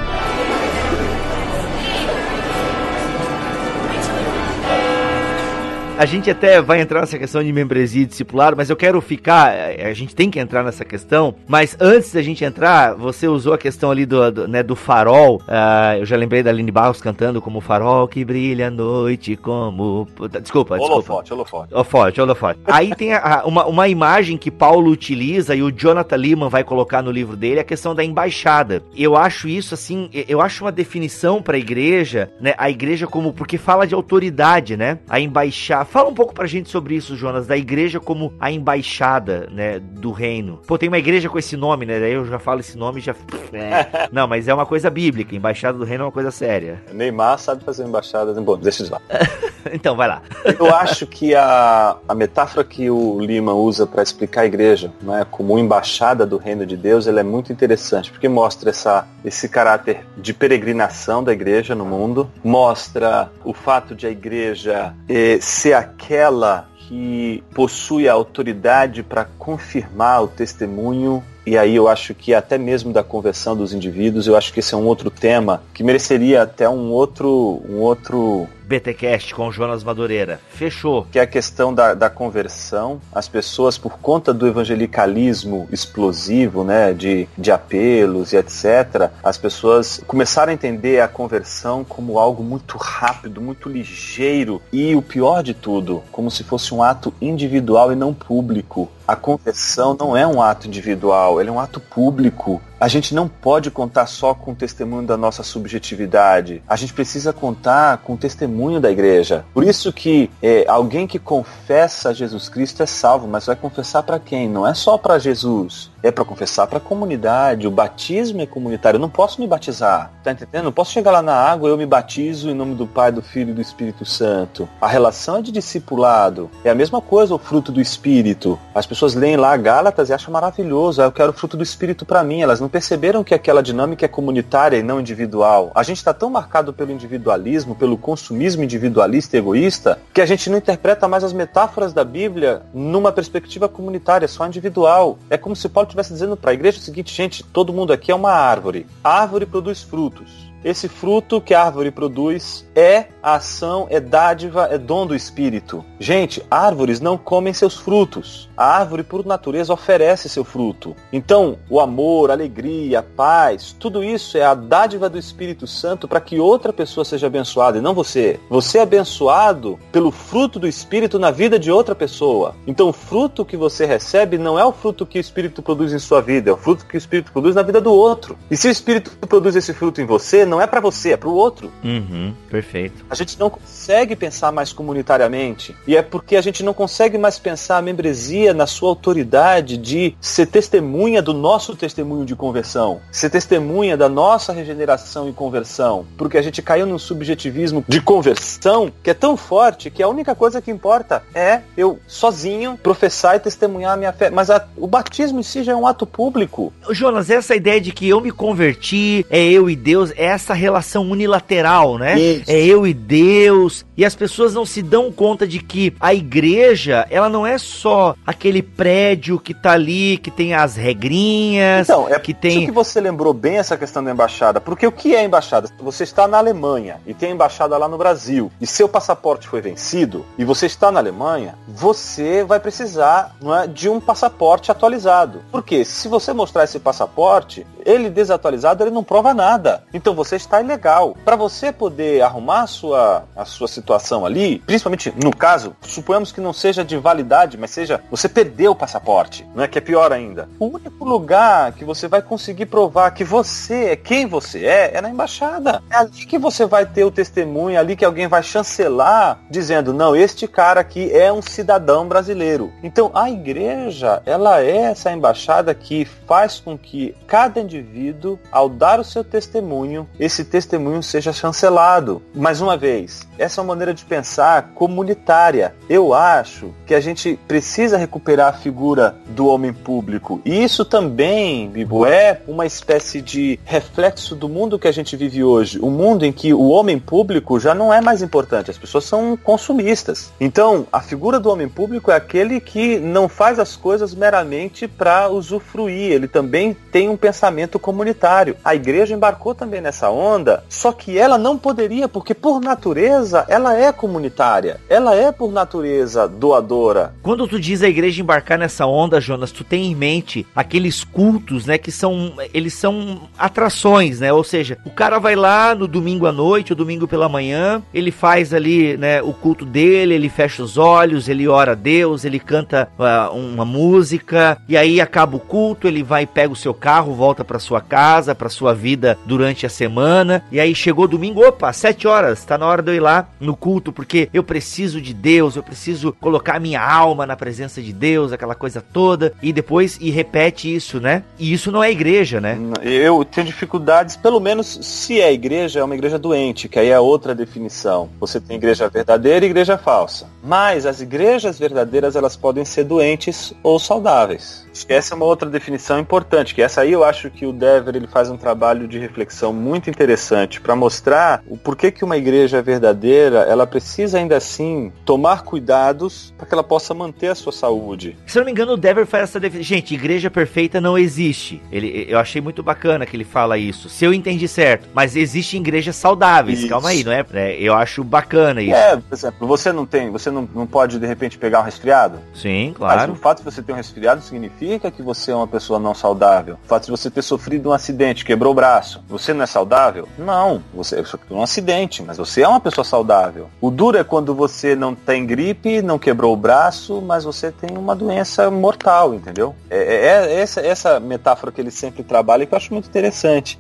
[SPEAKER 2] A gente até vai entrar nessa questão de membresia e discipulado, mas eu quero ficar. Eh, a gente tem que entrar nessa questão. Mas antes da gente entrar, você usou a questão ali do, do, né, do farol. Uh, eu já lembrei da Aline Barros cantando como farol que brilha à noite, como. Desculpa, desculpa.
[SPEAKER 3] Holofote, holofote.
[SPEAKER 2] Holofote, holofote. Aí tem a, uma, uma imagem que Paulo utiliza e o Jonathan Lehman vai colocar no livro dele, a questão da embaixada. Eu acho isso assim, eu acho uma definição para a igreja, né? A igreja como. Porque fala de autoridade, né? A embaixada Fala um pouco pra gente sobre isso, Jonas, da igreja como a embaixada, né, do reino. Pô, tem uma igreja com esse nome, né? Daí eu já falo esse nome e já. É. Não, mas é uma coisa bíblica. Embaixada do reino é uma coisa séria.
[SPEAKER 3] Neymar sabe fazer embaixada. Bom, deixa de lá.
[SPEAKER 2] então, vai lá.
[SPEAKER 3] Eu acho que a, a metáfora que o Lima usa para explicar a igreja, né, como embaixada do reino de Deus, ela é muito interessante, porque mostra essa, esse caráter de peregrinação da igreja no mundo, mostra o fato de a igreja eh, ser aquela que possui a autoridade para confirmar o testemunho e aí eu acho que até mesmo da conversão dos indivíduos, eu acho que esse é um outro tema que mereceria até um outro, um outro
[SPEAKER 2] BTcast com o Jonas Madureira. Fechou.
[SPEAKER 3] Que é a questão da, da conversão. As pessoas, por conta do evangelicalismo explosivo, né, de, de apelos e etc., as pessoas começaram a entender a conversão como algo muito rápido, muito ligeiro e o pior de tudo, como se fosse um ato individual e não público. A conversão não é um ato individual, ele é um ato público. A gente não pode contar só com o testemunho da nossa subjetividade. A gente precisa contar com o testemunho da igreja. Por isso que é, alguém que confessa Jesus Cristo é salvo, mas vai confessar para quem? Não é só para Jesus é para confessar para a comunidade. O batismo é comunitário. Eu não posso me batizar. Tá entendendo? Não posso chegar lá na água, eu me batizo em nome do Pai, do Filho e do Espírito Santo. A relação é de discipulado. É a mesma coisa o fruto do Espírito. As pessoas leem lá Gálatas e acham maravilhoso. Ah, eu quero o fruto do Espírito para mim. Elas não perceberam que aquela dinâmica é comunitária e não individual. A gente está tão marcado pelo individualismo, pelo consumismo individualista e egoísta, que a gente não interpreta mais as metáforas da Bíblia numa perspectiva comunitária, só individual. É como se Paulo estivesse dizendo para a igreja o seguinte, gente, todo mundo aqui é uma árvore. A árvore produz frutos. Esse fruto que a árvore produz é ação, é dádiva, é dom do Espírito. Gente, árvores não comem seus frutos. A árvore, por natureza, oferece seu fruto. Então, o amor, a alegria, a paz, tudo isso é a dádiva do Espírito Santo para que outra pessoa seja abençoada e não você. Você é abençoado pelo fruto do Espírito na vida de outra pessoa. Então, o fruto que você recebe não é o fruto que o Espírito produz em sua vida, é o fruto que o Espírito produz na vida do outro. E se o Espírito produz esse fruto em você, não é para você, é para o outro.
[SPEAKER 2] Uhum, perfeito.
[SPEAKER 3] A gente não consegue pensar mais comunitariamente. E é porque a gente não consegue mais pensar a membresia na sua autoridade de ser testemunha do nosso testemunho de conversão, ser testemunha da nossa regeneração e conversão. Porque a gente caiu num subjetivismo de conversão que é tão forte que a única coisa que importa é eu sozinho professar e testemunhar a minha fé. Mas a, o batismo em si já é um ato público.
[SPEAKER 2] Jonas, essa ideia de que eu me converti, é eu e Deus, é essa relação unilateral, né? Isso. É eu e Deus. E as pessoas não se dão conta de que a igreja, ela não é só aquele prédio que tá ali, que tem as regrinhas.
[SPEAKER 3] Então, é
[SPEAKER 2] que
[SPEAKER 3] tem... que você lembrou bem essa questão da embaixada. Porque o que é embaixada? Você está na Alemanha e tem a embaixada lá no Brasil, e seu passaporte foi vencido, e você está na Alemanha, você vai precisar não é, de um passaporte atualizado. Porque se você mostrar esse passaporte, ele desatualizado, ele não prova nada. Então você está ilegal. Para você poder arrumar a sua, a sua situação ali, principalmente no caso, suponhamos que não seja de validade, mas seja você perdeu o passaporte, não é que é pior ainda. O único lugar que você vai conseguir provar que você é quem você é é na embaixada. É ali que você vai ter o testemunho, é ali que alguém vai chancelar dizendo, não, este cara aqui é um cidadão brasileiro. Então a igreja, ela é essa embaixada que faz com que cada indivíduo, ao dar o seu testemunho, esse testemunho seja chancelado. Mais uma vez, essa é uma maneira de pensar comunitária. Eu acho que a gente precisa recuperar a figura do homem público. E isso também, Bibo, é uma espécie de reflexo do mundo que a gente vive hoje. Um mundo em que o homem público já não é mais importante, as pessoas são consumistas. Então, a figura do homem público é aquele que não faz as coisas meramente para usufruir, ele também tem um pensamento comunitário. A igreja embarcou também nessa onda, só que ela não poderia, porque por natureza ela é comunitária, ela é por natureza doadora.
[SPEAKER 2] Quando tu diz a igreja embarcar nessa onda, Jonas, tu tem em mente aqueles cultos, né, que são eles são atrações, né? Ou seja, o cara vai lá no domingo à noite, ou domingo pela manhã, ele faz ali, né, o culto dele, ele fecha os olhos, ele ora a Deus, ele canta uh, uma música, e aí acaba o culto, ele vai pega o seu carro, volta para sua casa, para sua vida durante a semana, e aí chegou domingo, opa, sete horas, tá na hora de eu ir lá no culto, porque eu preciso de Deus, eu preciso colocar minha alma na presença de Deus, aquela coisa toda, e depois e repete isso, né? E isso não é igreja, né?
[SPEAKER 3] Eu tenho dificuldades, pelo menos se é igreja, é uma igreja doente, que aí é outra definição. Você tem igreja verdadeira e igreja falsa. Mas as igrejas verdadeiras elas podem ser doentes ou saudáveis. Essa é uma outra definição importante, que essa aí eu acho que o Dever ele faz um trabalho de reflexão muito interessante para mostrar o porquê que uma igreja verdadeira ela precisa ainda assim tomar cuidados para que ela possa manter a sua saúde.
[SPEAKER 2] Se eu não me engano, o Dever faz essa definição. Gente, igreja perfeita não existe. Ele, eu achei muito bacana que ele fala isso. Se eu entendi certo, mas existem igrejas saudáveis. Isso. Calma aí, não é? é? Eu acho bacana isso.
[SPEAKER 3] É, por exemplo, você não tem, você não, não pode de repente pegar um resfriado?
[SPEAKER 2] Sim, claro.
[SPEAKER 3] Mas o fato de você ter um resfriado significa significa que você é uma pessoa não saudável. O fato de você ter sofrido um acidente, quebrou o braço, você não é saudável? Não, você sofreu um acidente, mas você é uma pessoa saudável. O duro é quando você não tem gripe, não quebrou o braço, mas você tem uma doença mortal, entendeu? É, é, é essa, essa metáfora que ele sempre trabalha que eu acho muito interessante.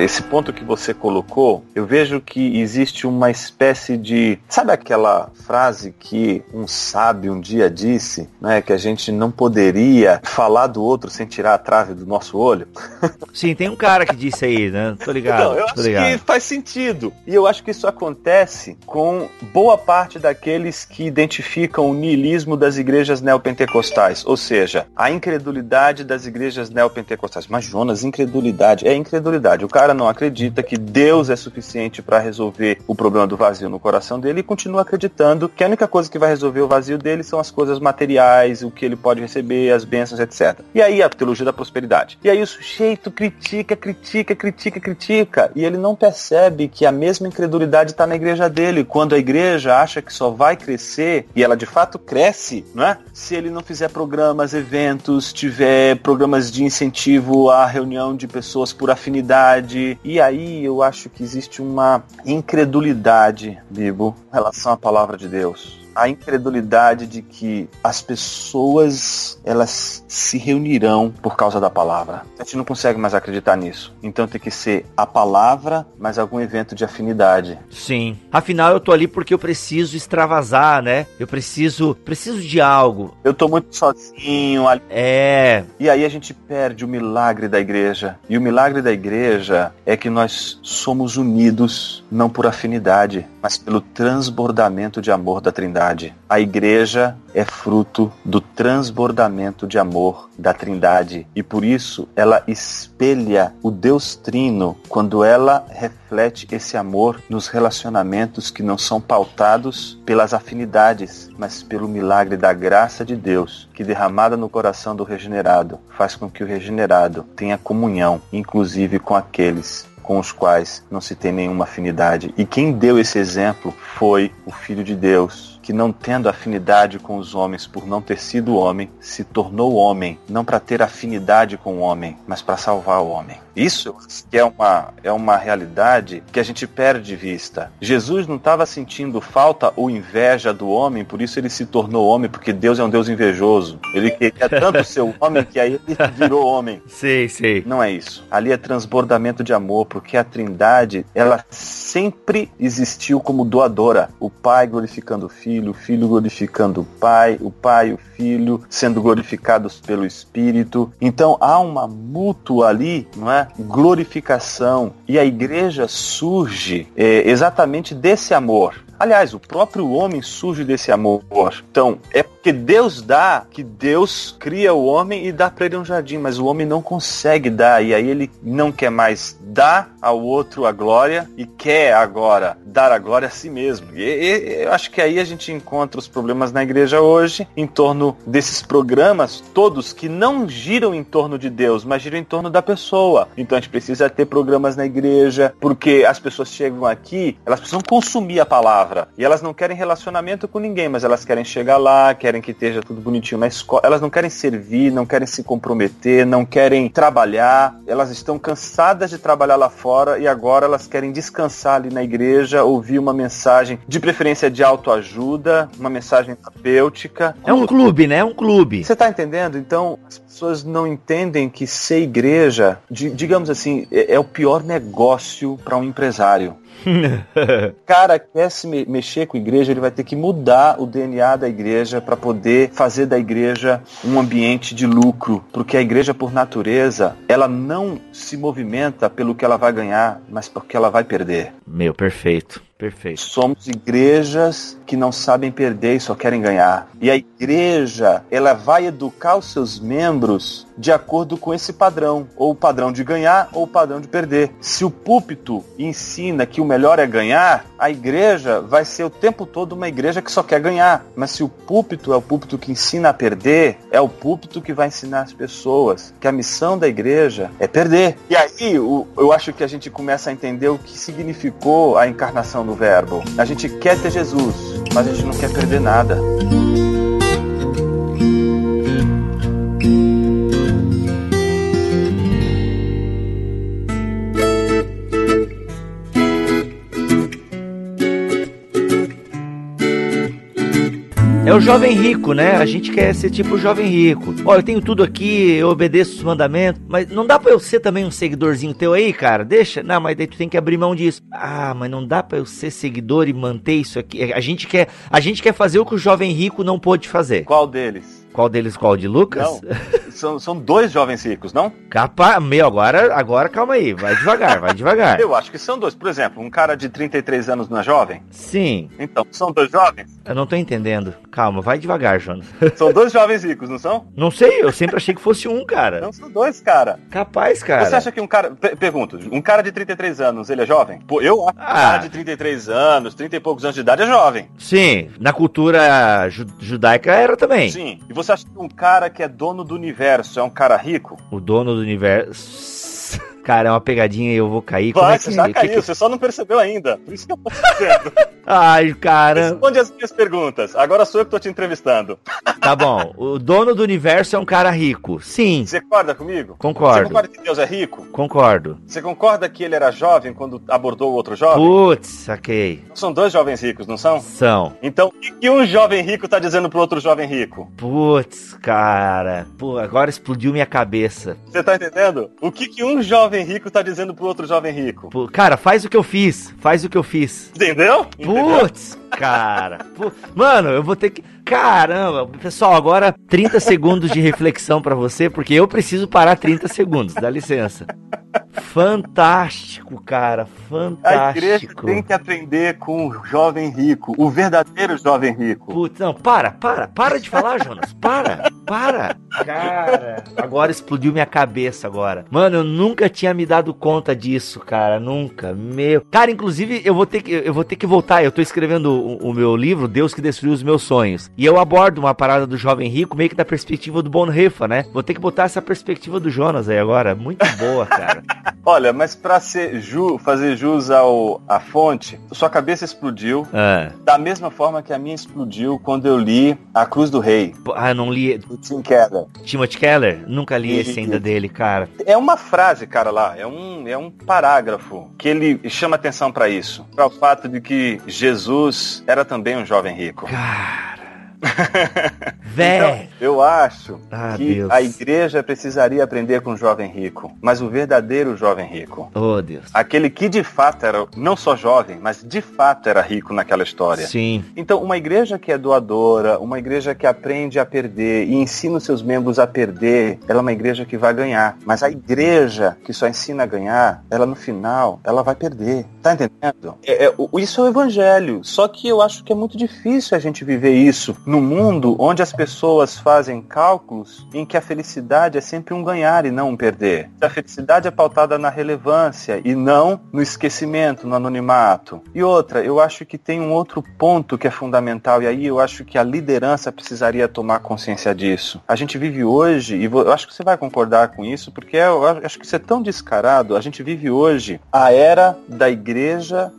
[SPEAKER 3] Esse ponto que você colocou, eu vejo que existe uma espécie de. Sabe aquela frase que um sábio um dia disse, né? Que a gente não poderia falar do outro sem tirar a trave do nosso olho?
[SPEAKER 2] Sim, tem um cara que disse aí, né? Tô ligado. Não,
[SPEAKER 3] eu
[SPEAKER 2] acho
[SPEAKER 3] ligado. que faz sentido. E eu acho que isso acontece com boa parte daqueles que identificam o niilismo das igrejas neopentecostais, ou seja, a incredulidade das igrejas neopentecostais. Mas, Jonas, incredulidade. É incredulidade. O cara cara não acredita que Deus é suficiente para resolver o problema do vazio no coração dele e continua acreditando que a única coisa que vai resolver o vazio dele são as coisas materiais, o que ele pode receber, as bênçãos, etc. E aí a teologia da prosperidade. E aí o sujeito critica, critica, critica, critica e ele não percebe que a mesma incredulidade está na igreja dele. Quando a igreja acha que só vai crescer e ela de fato cresce, não é? Se ele não fizer programas, eventos, tiver programas de incentivo à reunião de pessoas por afinidade e aí eu acho que existe uma incredulidade, Bibo, em relação à palavra de Deus a incredulidade de que as pessoas elas se reunirão por causa da palavra. A gente não consegue mais acreditar nisso. Então tem que ser a palavra, mas algum evento de afinidade.
[SPEAKER 2] Sim. Afinal eu tô ali porque eu preciso extravasar, né? Eu preciso, preciso de algo.
[SPEAKER 3] Eu tô muito sozinho.
[SPEAKER 2] É.
[SPEAKER 3] E aí a gente perde o milagre da igreja. E o milagre da igreja é que nós somos unidos não por afinidade, mas pelo transbordamento de amor da Trindade. A igreja é fruto do transbordamento de amor da Trindade e por isso ela espelha o Deus Trino quando ela reflete esse amor nos relacionamentos que não são pautados pelas afinidades, mas pelo milagre da graça de Deus que derramada no coração do regenerado faz com que o regenerado tenha comunhão, inclusive com aqueles com os quais não se tem nenhuma afinidade. E quem deu esse exemplo foi o Filho de Deus, que não tendo afinidade com os homens por não ter sido homem, se tornou homem, não para ter afinidade com o homem, mas para salvar o homem. Isso é uma, é uma realidade que a gente perde de vista. Jesus não estava sentindo falta ou inveja do homem, por isso ele se tornou homem, porque Deus é um Deus invejoso. Ele queria tanto ser homem que aí ele virou homem.
[SPEAKER 2] Sei, sei.
[SPEAKER 3] Não é isso. Ali é transbordamento de amor, porque a Trindade, ela sempre existiu como doadora. O Pai glorificando o Filho, o Filho glorificando o Pai, o Pai o Filho sendo glorificados pelo Espírito. Então há uma mútua ali, não é? glorificação. E a igreja surge é, exatamente desse amor. Aliás, o próprio homem surge desse amor. Então, é porque Deus dá que Deus cria o homem e dá para ele um jardim, mas o homem não consegue dar, e aí ele não quer mais dar ao outro a glória e quer agora dar a glória a si mesmo. E, e eu acho que aí a gente encontra os problemas na igreja hoje em torno desses programas todos que não giram em torno de Deus, mas giram em torno da pessoa. Então a gente precisa ter programas na igreja, porque as pessoas chegam aqui, elas precisam consumir a palavra palavra. E elas não querem relacionamento com ninguém, mas elas querem chegar lá, querem que esteja tudo bonitinho na escola. Elas não querem servir, não querem se comprometer, não querem trabalhar. Elas estão cansadas de trabalhar lá fora e agora elas querem descansar ali na igreja, ouvir uma mensagem, de preferência de autoajuda, uma mensagem terapêutica.
[SPEAKER 2] É um clube, né? É um clube.
[SPEAKER 3] Você está entendendo? Então, as pessoas não entendem que ser igreja, digamos assim, é, é o pior negócio para um empresário. cara quer se me mexer com a igreja, ele vai ter que mudar o DNA da igreja para poder fazer da igreja um ambiente de lucro, porque a igreja por natureza, ela não se movimenta pelo que ela vai ganhar, mas porque ela vai perder.
[SPEAKER 2] Meu, perfeito. Perfeito.
[SPEAKER 3] Somos igrejas que não sabem perder e só querem ganhar. E a igreja, ela vai educar os seus membros de acordo com esse padrão, ou o padrão de ganhar ou o padrão de perder. Se o púlpito ensina que o melhor é ganhar, a igreja vai ser o tempo todo uma igreja que só quer ganhar. Mas se o púlpito é o púlpito que ensina a perder, é o púlpito que vai ensinar as pessoas que a missão da igreja é perder. E aí eu acho que a gente começa a entender o que significou a encarnação do Verbo. A gente quer ter Jesus, mas a gente não quer perder nada.
[SPEAKER 2] É o jovem rico, né? A gente quer ser tipo o jovem rico. Ó, eu tenho tudo aqui, eu obedeço os mandamentos, mas não dá pra eu ser também um seguidorzinho teu aí, cara? Deixa. Não, mas daí tu tem que abrir mão disso. Ah, mas não dá pra eu ser seguidor e manter isso aqui. A gente quer, a gente quer fazer o que o jovem rico não pôde fazer.
[SPEAKER 3] Qual deles?
[SPEAKER 2] Qual deles qual? De Lucas?
[SPEAKER 3] Não, são, são dois jovens ricos, não?
[SPEAKER 2] Capaz, meu, agora, agora calma aí, vai devagar, vai devagar.
[SPEAKER 3] Eu acho que são dois. Por exemplo, um cara de 33 anos não é jovem?
[SPEAKER 2] Sim.
[SPEAKER 3] Então, são dois jovens?
[SPEAKER 2] Eu não tô entendendo. Calma, vai devagar, Jonas.
[SPEAKER 3] São dois jovens ricos, não são?
[SPEAKER 2] Não sei, eu sempre achei que fosse um, cara.
[SPEAKER 3] Não, são dois, cara.
[SPEAKER 2] Capaz, cara.
[SPEAKER 3] Você acha que um cara. Pergunto, um cara de 33 anos, ele é jovem? Pô, eu acho que um
[SPEAKER 2] Ah.
[SPEAKER 3] cara de 33 anos, 30 e poucos anos de idade é jovem.
[SPEAKER 2] Sim, na cultura ju- judaica era também.
[SPEAKER 3] Sim. E você acha que um cara que é dono do universo é um cara rico?
[SPEAKER 2] O dono do universo. Cara, é uma pegadinha e eu vou cair. Como
[SPEAKER 3] Vai,
[SPEAKER 2] é que
[SPEAKER 3] você já caiu,
[SPEAKER 2] que-
[SPEAKER 3] você só não percebeu ainda. Por isso que eu tô dizendo.
[SPEAKER 2] Ai, cara.
[SPEAKER 3] Responde as minhas perguntas. Agora sou eu que tô te entrevistando.
[SPEAKER 2] Tá bom. O dono do universo é um cara rico. Sim,
[SPEAKER 3] Você concorda comigo? Você
[SPEAKER 2] concordo.
[SPEAKER 3] concorda que Deus é rico?
[SPEAKER 2] Concordo.
[SPEAKER 3] Você concorda que ele era jovem quando abordou o outro jovem?
[SPEAKER 2] Putz, saquei.
[SPEAKER 3] São dois jovens ricos, não são?
[SPEAKER 2] São.
[SPEAKER 3] Então, o que que um jovem rico tá dizendo pro outro jovem rico?
[SPEAKER 2] Putz, cara. Pô, agora explodiu minha cabeça.
[SPEAKER 3] Você tá entendendo? O que, que um jovem rico tá dizendo pro outro jovem rico?
[SPEAKER 2] Pô, cara, faz o que eu fiz. Faz o que eu fiz.
[SPEAKER 3] Entendeu?
[SPEAKER 2] Putz, cara. Mano, eu vou ter que. Caramba, pessoal, agora 30 segundos de reflexão pra você, porque eu preciso parar 30 segundos, dá licença. Fantástico, cara,
[SPEAKER 3] A igreja
[SPEAKER 2] fantástico.
[SPEAKER 3] tem que aprender com o jovem rico, o verdadeiro jovem rico.
[SPEAKER 2] Putz, não, para, para, para de falar, Jonas, para, para. Cara, agora explodiu minha cabeça agora. Mano, eu nunca tinha me dado conta disso, cara, nunca. Meu. Cara, inclusive, eu vou ter que, eu vou ter que voltar. Eu tô escrevendo o, o meu livro, Deus que destruiu os meus sonhos. E eu abordo uma parada do jovem rico meio que da perspectiva do Bonhoeffer, né? Vou ter que botar essa perspectiva do Jonas aí agora. Muito boa, cara.
[SPEAKER 3] Olha, mas pra ser ju, fazer jus ao, à fonte, sua cabeça explodiu
[SPEAKER 2] Ah,
[SPEAKER 3] da mesma forma que a minha explodiu quando eu li A Cruz do Rei,
[SPEAKER 2] ah, eu não li.
[SPEAKER 3] do Tim Keller.
[SPEAKER 2] Timothy Keller? Nunca li
[SPEAKER 3] E-
[SPEAKER 2] esse ainda dele, cara.
[SPEAKER 3] É uma frase, cara, lá, é um, é um parágrafo que ele chama atenção pra isso. Para o fato de que Jesus era também um jovem rico.
[SPEAKER 2] Cara.
[SPEAKER 3] Então,
[SPEAKER 2] Véi.
[SPEAKER 3] eu acho
[SPEAKER 2] Ah,
[SPEAKER 3] que
[SPEAKER 2] Deus.
[SPEAKER 3] a igreja precisaria aprender com o jovem rico, mas o verdadeiro jovem rico.
[SPEAKER 2] Oh, Deus.
[SPEAKER 3] Aquele que de fato era não só jovem, mas de fato era rico naquela história.
[SPEAKER 2] Sim.
[SPEAKER 3] Então, uma igreja que é doadora, uma igreja que aprende a perder e ensina os seus membros a perder, ela é uma igreja que vai ganhar. Mas a igreja que só ensina a ganhar, ela no final, ela vai perder. Tá entendendo? É- é- isso é o evangelho. Só que eu acho que é muito difícil a gente viver isso no mundo onde as pessoas fazem cálculos em que a felicidade é sempre um ganhar e não um perder. A felicidade é pautada na relevância e não no esquecimento, no anonimato. E outra, eu acho que tem um outro ponto que é fundamental e aí eu acho que a liderança precisaria tomar consciência disso. A gente vive hoje, e eu acho que você vai concordar com isso, porque eu acho que isso é tão descarado, a gente vive hoje a era da igreja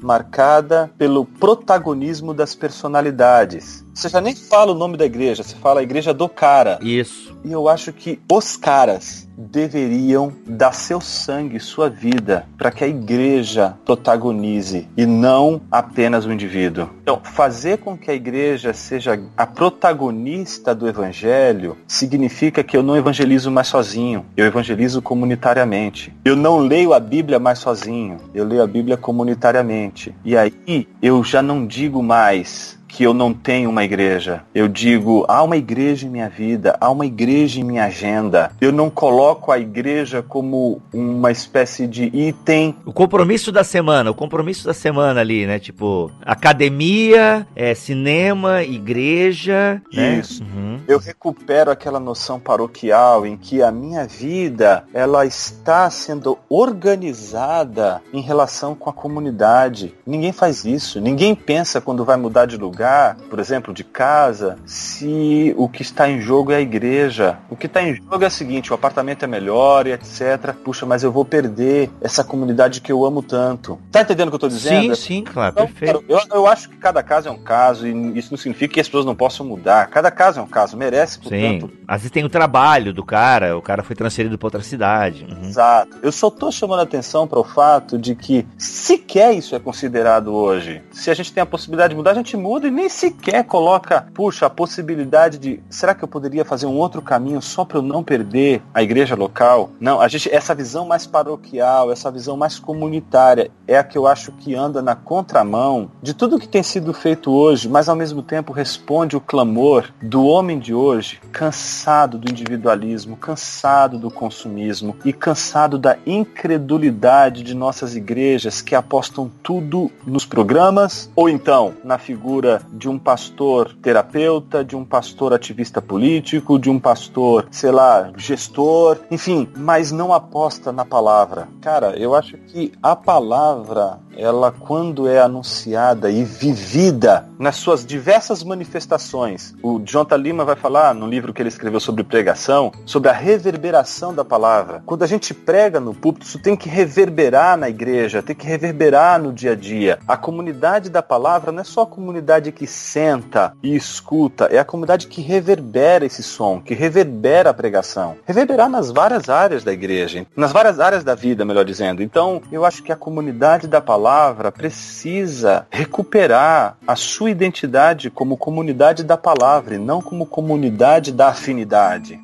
[SPEAKER 3] marcada pelo protagonismo das personalidades. Você já nem fala o nome da igreja, você fala a igreja do cara.
[SPEAKER 2] Isso.
[SPEAKER 3] E eu acho que os caras deveriam dar seu sangue, sua vida, para que a igreja protagonize e não apenas o indivíduo. Então, fazer com que a igreja seja a protagonista do evangelho significa que eu não evangelizo mais sozinho, eu evangelizo comunitariamente. Eu não leio a Bíblia mais sozinho, eu leio a Bíblia comunitariamente. E aí eu já não digo mais que eu não tenho uma igreja. Eu digo, há uma igreja em minha vida, há uma igreja em minha agenda. Eu não coloco a igreja como uma espécie de item.
[SPEAKER 2] O compromisso da semana, o compromisso da semana ali, né? Tipo, academia, é, cinema, igreja. Né?
[SPEAKER 3] Isso. Uhum. Eu recupero aquela noção paroquial em que a minha vida ela está sendo organizada em relação com a comunidade. Ninguém faz isso. Ninguém pensa quando vai mudar de lugar lugar, por exemplo, de casa, se o que está em jogo é a igreja. O que está em jogo é o seguinte: o apartamento é melhor e etc. Puxa, mas eu vou perder essa comunidade que eu amo tanto. Tá entendendo o que eu estou dizendo?
[SPEAKER 2] Sim, sim, claro, então, perfeito.
[SPEAKER 3] Eu, eu, acho que cada caso é um caso e isso não significa que as pessoas não possam mudar. Cada caso é um caso, merece,
[SPEAKER 2] portanto. Sim. Às vezes tem o trabalho do cara, o cara foi transferido para outra cidade.
[SPEAKER 3] Uhum. Exato. Eu só estou chamando a atenção para o fato de que sequer isso é considerado hoje. Se a gente tem a possibilidade de mudar, a gente muda e nem sequer coloca, puxa, a possibilidade de será que eu poderia fazer um outro caminho só para eu não perder a igreja local? Não, a gente essa visão mais paroquial, essa visão mais comunitária é a que eu acho que anda na contramão de tudo que tem sido feito hoje, mas ao mesmo tempo responde o clamor do homem de hoje, cansado do individualismo, cansado do consumismo e cansado da incredulidade de nossas igrejas que apostam tudo nos programas ou então na figura de um pastor terapeuta, de um pastor ativista político, de um pastor, sei lá, gestor, enfim, mas não aposta na palavra. Cara, eu acho que a palavra, ela quando é anunciada e vivida nas suas diversas manifestações, o Jonathan Lima vai falar no livro que ele escreveu sobre pregação, sobre a reverberação da palavra. Quando a gente prega no púlpito, isso tem que reverberar na igreja, tem que reverberar no dia a dia. A comunidade da palavra não é só a comunidade que senta e escuta, é a comunidade que reverbera esse som, que reverbera a pregação. Reverberar nas várias áreas da igreja, nas várias áreas da vida, melhor dizendo. Então, eu acho que a comunidade da palavra precisa recuperar a sua identidade como comunidade da palavra e não como comunidade da afinidade.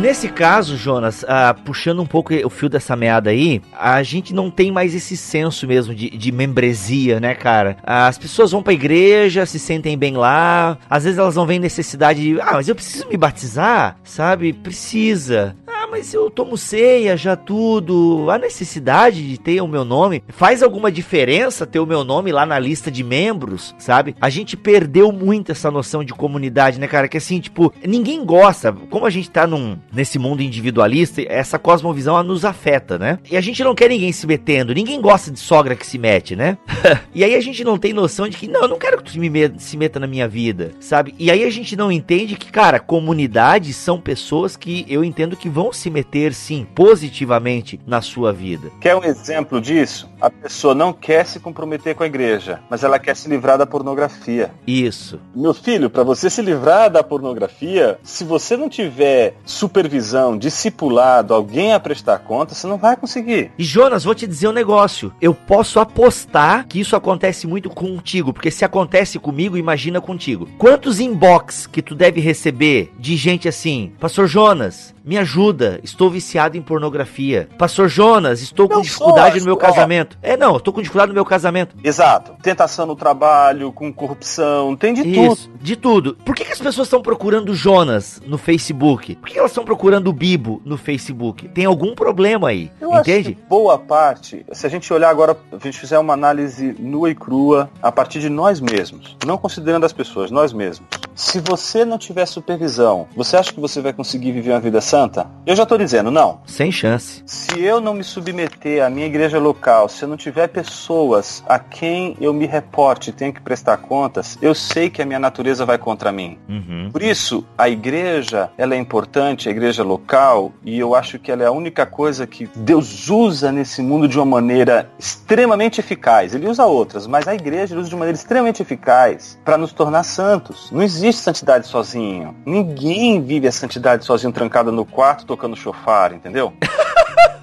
[SPEAKER 2] Nesse caso, Jonas, uh, puxando um pouco o fio dessa meada aí, a gente não tem mais esse senso mesmo de, de membresia, né, cara? As pessoas vão pra igreja, se sentem bem lá, às vezes elas não veem necessidade de, ah, mas eu preciso me batizar, sabe? Precisa. Mas eu tomo ceia, já tudo. A necessidade de ter o meu nome faz alguma diferença ter o meu nome lá na lista de membros, sabe? A gente perdeu muito essa noção de comunidade, né, cara? Que assim, tipo, ninguém gosta. Como a gente tá num, nesse mundo individualista, essa cosmovisão nos afeta, né? E a gente não quer ninguém se metendo, ninguém gosta de sogra que se mete, né? e aí a gente não tem noção de que, não, eu não quero que tu me met se meta na minha vida, sabe? E aí a gente não entende que, cara, comunidades são pessoas que eu entendo que vão se meter, sim, positivamente na sua vida.
[SPEAKER 3] Quer um exemplo disso? A pessoa não quer se comprometer com a igreja, mas ela quer se livrar da pornografia.
[SPEAKER 2] Isso.
[SPEAKER 3] Meu filho, para você se livrar da pornografia, se você não tiver supervisão, discipulado, alguém a prestar conta, você não vai conseguir.
[SPEAKER 2] E Jonas, vou te dizer um negócio. Eu posso apostar que isso acontece muito contigo, porque se acontece comigo, imagina contigo. Quantos inbox que tu deve receber de gente assim, Pastor Jonas, me ajuda, estou viciado em pornografia. Pastor Jonas, estou com dificuldade no meu casamento. É, não, estou com dificuldade no meu casamento.
[SPEAKER 3] Exato. Tentação no trabalho, com corrupção, tem de Isso,
[SPEAKER 2] tudo. De tudo. Por que, que as pessoas estão procurando Jonas no Facebook? Por que elas estão procurando o Bibo no Facebook? Tem algum problema aí, Eu entende?
[SPEAKER 3] boa parte, se a gente olhar agora, a gente fizer uma análise nua e crua a partir de nós mesmos, não considerando as pessoas, nós mesmos. Se você não tiver supervisão, você acha que você vai conseguir viver uma vida santa? Eu já estou dizendo, não.
[SPEAKER 2] Sem chance.
[SPEAKER 3] Se eu não me submeter à minha igreja local, se eu não tiver pessoas a quem eu me reporte e tenho que prestar contas, eu sei que a minha natureza vai contra mim. Uhum. Por isso, a igreja, ela é importante, a igreja local, e eu acho que ela é a única coisa que Deus usa nesse mundo de uma maneira extremamente eficaz. Ele usa outras, mas a igreja ele usa de maneira extremamente eficaz para nos tornar santos. Não existe existe santidade sozinho. Ninguém vive a santidade sozinho trancado no quarto tocando chofar, entendeu?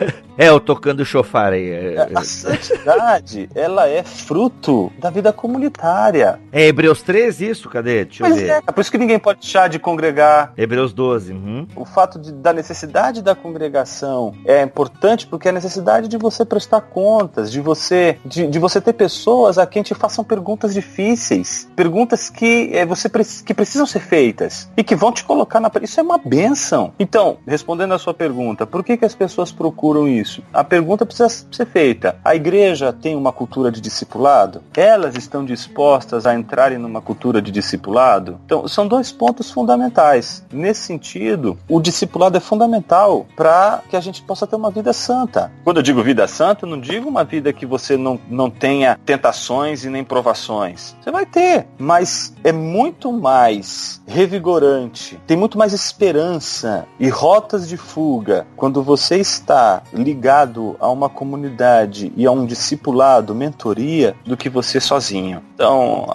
[SPEAKER 2] É, eu tocando chofar aí.
[SPEAKER 3] É, a santidade, ela é fruto da vida comunitária.
[SPEAKER 2] É Hebreus 13 isso? Cadê? Deixa
[SPEAKER 3] Mas
[SPEAKER 2] eu ver.
[SPEAKER 3] é, por isso que ninguém pode deixar de congregar.
[SPEAKER 2] Hebreus 12. Uhum.
[SPEAKER 3] O fato de, da necessidade da congregação é importante porque é a necessidade de você prestar contas, de você, de, de você ter pessoas a quem te façam perguntas difíceis, perguntas que é, você que precisam ser feitas e que vão te colocar na. Isso é uma benção. Então, respondendo a sua pergunta, por que, que as pessoas procuram isso? A pergunta precisa ser feita. A igreja tem uma cultura de discipulado? Elas estão dispostas a entrarem numa cultura de discipulado? Então, são dois pontos fundamentais. Nesse sentido, o discipulado é fundamental para que a gente possa ter uma vida santa. Quando eu digo vida santa, não digo uma vida que você não, não tenha tentações e nem provações. Você vai ter, mas é muito mais revigorante, tem muito mais esperança e rotas de fuga quando você está ligado a uma comunidade e a um discipulado, mentoria, do que você sozinho. Então,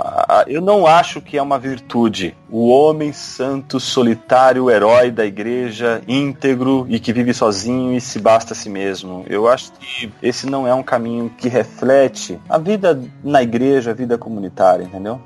[SPEAKER 3] eu não acho que é uma virtude o homem santo, solitário, herói da igreja, íntegro e que vive sozinho e se basta a si mesmo. Eu acho que esse não é um caminho que reflete a vida na igreja, a vida comunitária, entendeu?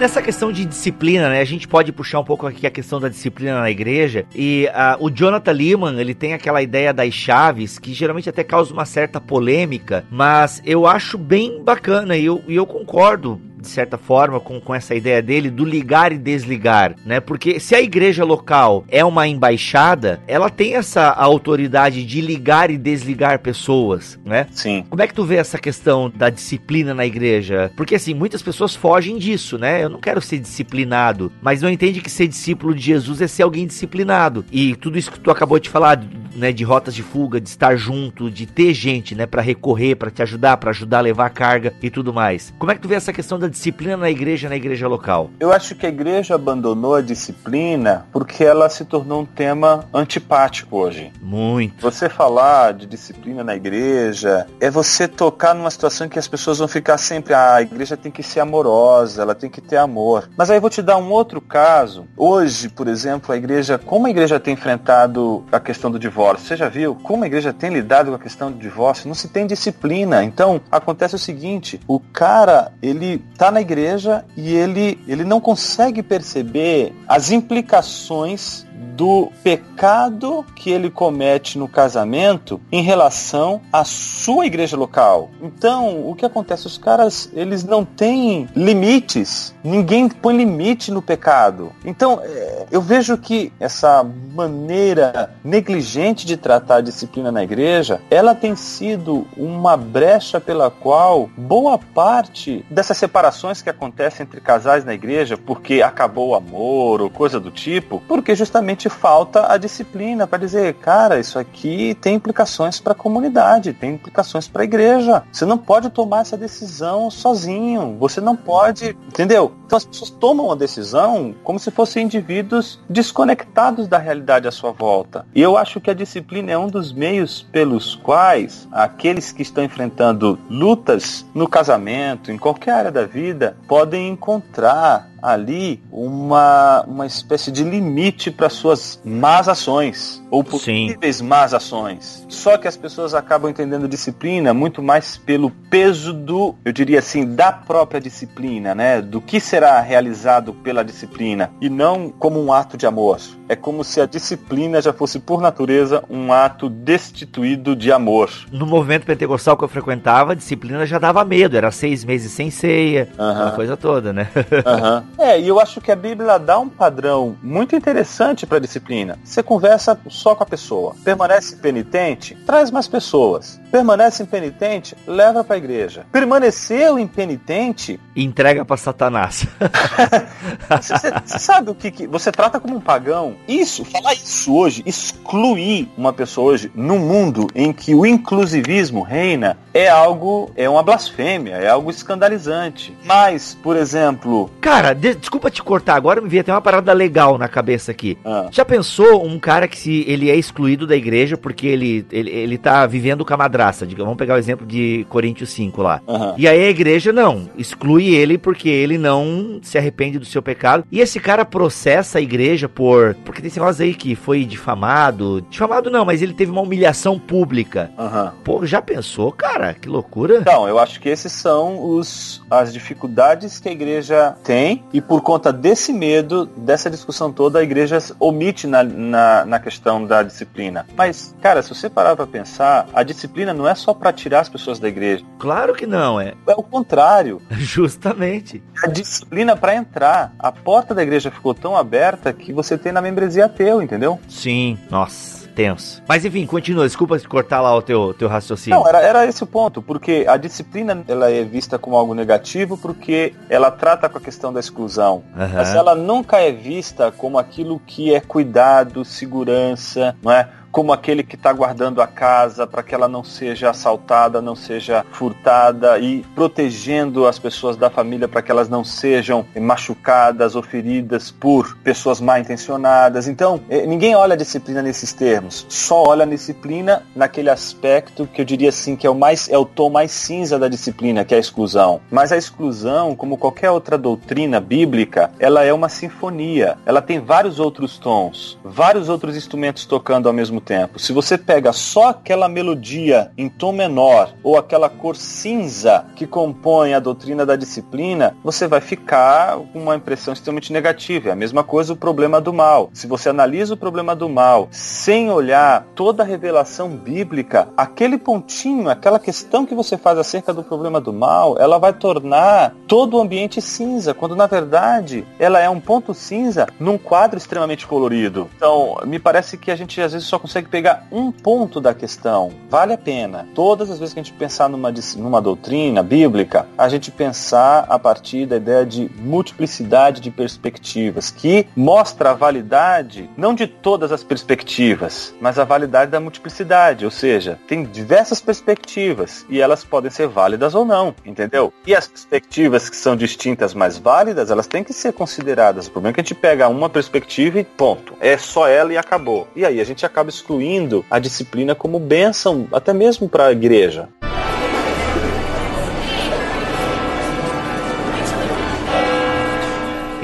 [SPEAKER 2] Nessa questão de disciplina, né? A gente pode puxar um pouco aqui a questão da disciplina na igreja. E uh, o Jonathan Lehman, ele tem aquela ideia das chaves que geralmente até causa uma certa polêmica, mas eu acho bem bacana e eu, e eu concordo de certa forma, com, com essa ideia dele do ligar e desligar, né? Porque se a igreja local é uma embaixada, ela tem essa autoridade de ligar e desligar pessoas, né?
[SPEAKER 3] Sim.
[SPEAKER 2] Como é que tu vê essa questão da disciplina na igreja? Porque assim, muitas pessoas fogem disso, né? Eu não quero ser disciplinado, mas não entende que ser discípulo de Jesus é ser alguém disciplinado. E tudo isso que tu acabou de falar, né, de rotas de fuga, de estar junto, de ter gente, né, para recorrer, para te ajudar, para ajudar a levar a carga e tudo mais. Como é que tu vê essa questão da disciplina na igreja, na igreja local?
[SPEAKER 3] Eu acho que a igreja abandonou a disciplina porque ela se tornou um tema antipático hoje.
[SPEAKER 2] Muito.
[SPEAKER 3] Você falar de disciplina na igreja é você tocar numa situação em que as pessoas vão ficar sempre, ah, a igreja tem que ser amorosa, ela tem que ter amor. Mas aí eu vou te dar um outro caso. Hoje, por exemplo, a igreja, como a igreja tem enfrentado a questão do divórcio? Você já viu como a igreja tem lidado com a questão do divórcio? Não se tem disciplina. Então, acontece o seguinte, o cara, ele tá na igreja e ele, ele não consegue perceber as implicações do pecado que ele comete no casamento em relação à sua igreja local. Então, o que acontece? Os caras, eles não têm limites. Ninguém põe limite no pecado. Então, é, eu vejo que essa maneira negligente de tratar a disciplina na igreja, ela tem sido uma brecha pela qual boa parte dessas separações que acontecem entre casais na igreja, porque acabou o amor ou coisa do tipo, porque justamente falta a disciplina para dizer, cara, isso aqui tem implicações para a comunidade, tem implicações para a igreja. Você não pode tomar essa decisão sozinho. Você não pode, entendeu? Então as pessoas tomam a decisão como se fossem indivíduos desconectados da realidade à sua volta. E eu acho que a disciplina é um dos meios pelos quais aqueles que estão enfrentando lutas no casamento, em qualquer área da vida, podem encontrar ali uma, uma espécie de limite para suas más ações ou possíveis Sim. más ações. Só que as pessoas acabam entendendo disciplina muito mais pelo peso do, eu diria assim, da própria disciplina, né? Do que será realizado pela disciplina e não como um ato de amor. É como se a disciplina já fosse por natureza um ato destituído de amor.
[SPEAKER 2] No movimento pentecostal que eu frequentava, a disciplina já dava medo, era seis meses sem ceia, uh -huh. a coisa toda, né?
[SPEAKER 3] uh -huh. É, e eu acho que a Bíblia dá um padrão muito interessante para a disciplina. Você conversa só com a pessoa. Permanece impenitente, traz mais pessoas. Permanece impenitente, leva para a igreja. Permaneceu impenitente,
[SPEAKER 2] entrega para Satanás.
[SPEAKER 3] você, você, sabe o que, que, você trata como um pagão? Isso, falar isso hoje, excluir uma pessoa hoje no mundo em que o inclusivismo reina é algo, é uma blasfêmia, é algo escandalizante. Mas, por exemplo,
[SPEAKER 2] cara, de, desculpa te cortar, agora me veio até uma parada legal na cabeça aqui. Ah. Já pensou um cara que se ele é excluído da igreja porque ele, ele, ele tá vivendo com a madraça. Vamos pegar o exemplo de Coríntios 5 lá. Uhum. E aí a igreja não, exclui ele porque ele não se arrepende do seu pecado. E esse cara processa a igreja por. Porque tem esse negócio aí que foi difamado. Difamado não, mas ele teve uma humilhação pública. Uhum. Pô, já pensou, cara? Que loucura.
[SPEAKER 3] Então, eu acho que esses são os, as dificuldades que a igreja tem. E por conta desse medo, dessa discussão toda, a igreja omite na, na, na questão da disciplina. Mas, cara, se você parar pra pensar, a disciplina não é só para tirar as pessoas da igreja.
[SPEAKER 2] Claro que não, é.
[SPEAKER 3] É o contrário.
[SPEAKER 2] Justamente.
[SPEAKER 3] A disciplina para entrar. A porta da igreja ficou tão aberta que você tem na membresia teu, entendeu?
[SPEAKER 2] Sim, nossa tenso. Mas enfim, continua, desculpa cortar lá o teu, teu raciocínio.
[SPEAKER 3] Não, era, era esse o ponto, porque a disciplina ela é vista como algo negativo porque ela trata com a questão da exclusão. Uhum. Mas ela nunca é vista como aquilo que é cuidado, segurança, não é? Como aquele que está guardando a casa para que ela não seja assaltada, não seja furtada e protegendo as pessoas da família para que elas não sejam machucadas ou feridas por pessoas mal intencionadas. Então, eh, ninguém olha a disciplina nesses termos, só olha a disciplina naquele aspecto que eu diria assim que é o mais é o tom mais cinza da disciplina, que é a exclusão. Mas a exclusão, como qualquer outra doutrina bíblica, ela é uma sinfonia. Ela tem vários outros tons, vários outros instrumentos tocando ao mesmo mesmo tempo. Se você pega só aquela melodia em tom menor ou aquela cor cinza que compõe a doutrina da disciplina, você vai ficar com uma impressão extremamente negativa. É a mesma coisa o problema do mal. Se você analisa o problema do mal sem olhar toda a revelação bíblica, aquele pontinho, aquela questão que você faz acerca do problema do mal, ela vai tornar todo o ambiente cinza, quando na verdade ela é um ponto cinza num quadro extremamente colorido. Então, me parece que a gente às vezes só consegue pegar um ponto da questão, vale a pena. Todas as vezes que a gente pensar numa, numa doutrina bíblica, a gente pensar a partir da ideia de multiplicidade de perspectivas, que mostra a validade não de todas as perspectivas, mas a validade da multiplicidade, ou seja, tem diversas perspectivas e elas podem ser válidas ou não, entendeu? E as perspectivas que são distintas, mas válidas, elas têm que ser consideradas. O problema é que a gente pega uma perspectiva e ponto. É só ela e acabou. E aí a gente acaba excluindo a disciplina como bênção, até mesmo para a igreja.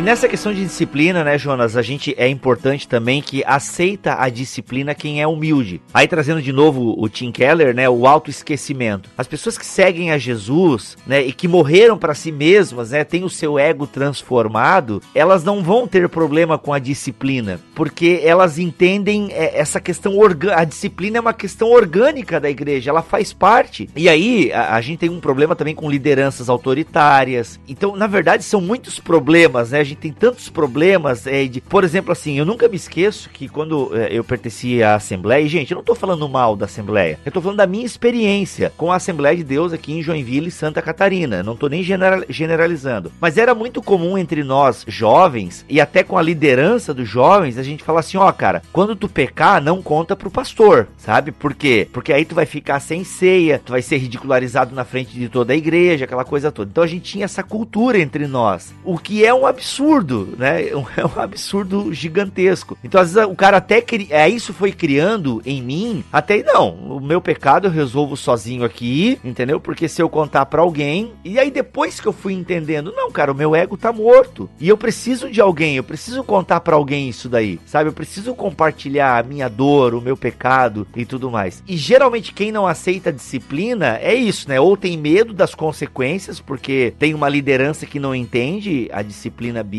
[SPEAKER 2] Nessa questão de disciplina, né, Jonas, a gente é importante também que aceita a disciplina quem é humilde. Aí trazendo de novo o Tim Keller, né, o autoesquecimento. As pessoas que seguem a Jesus, né, e que morreram para si mesmas, né, têm o seu ego transformado, elas não vão ter problema com a disciplina, porque elas entendem é, essa questão orgânica. A disciplina é uma questão orgânica da igreja, ela faz parte. E aí a, a gente tem um problema também com lideranças autoritárias. Então, na verdade, são muitos problemas, né? A gente gente tem tantos problemas. É, de, por exemplo, assim, eu nunca me esqueço que quando é, eu pertencia à Assembleia, e, gente, eu não tô falando mal da Assembleia, eu tô falando da minha experiência com a Assembleia de Deus aqui em Joinville, Santa Catarina. Não tô nem general, generalizando. Mas era muito comum entre nós, jovens, e até com a liderança dos jovens, a gente falar assim: ó, cara, quando tu pecar, não conta pro pastor, sabe? Por quê? Porque aí tu vai ficar sem ceia, tu vai ser ridicularizado na frente de toda a igreja, aquela coisa toda. Então a gente tinha essa cultura entre nós, o que é um absurdo absurdo, né? É um absurdo gigantesco. Então, às vezes, o cara até cri... é, isso foi criando em mim, até não, o meu pecado eu resolvo sozinho aqui, entendeu? Porque se eu contar para alguém, e aí depois que eu fui entendendo, não, cara, o meu ego tá morto. E eu preciso de alguém, eu preciso contar para alguém isso daí, sabe? Eu preciso compartilhar a minha dor, o meu pecado e tudo mais. E geralmente quem não aceita disciplina é isso, né? Ou tem medo das consequências, porque tem uma liderança que não entende a disciplina bíblica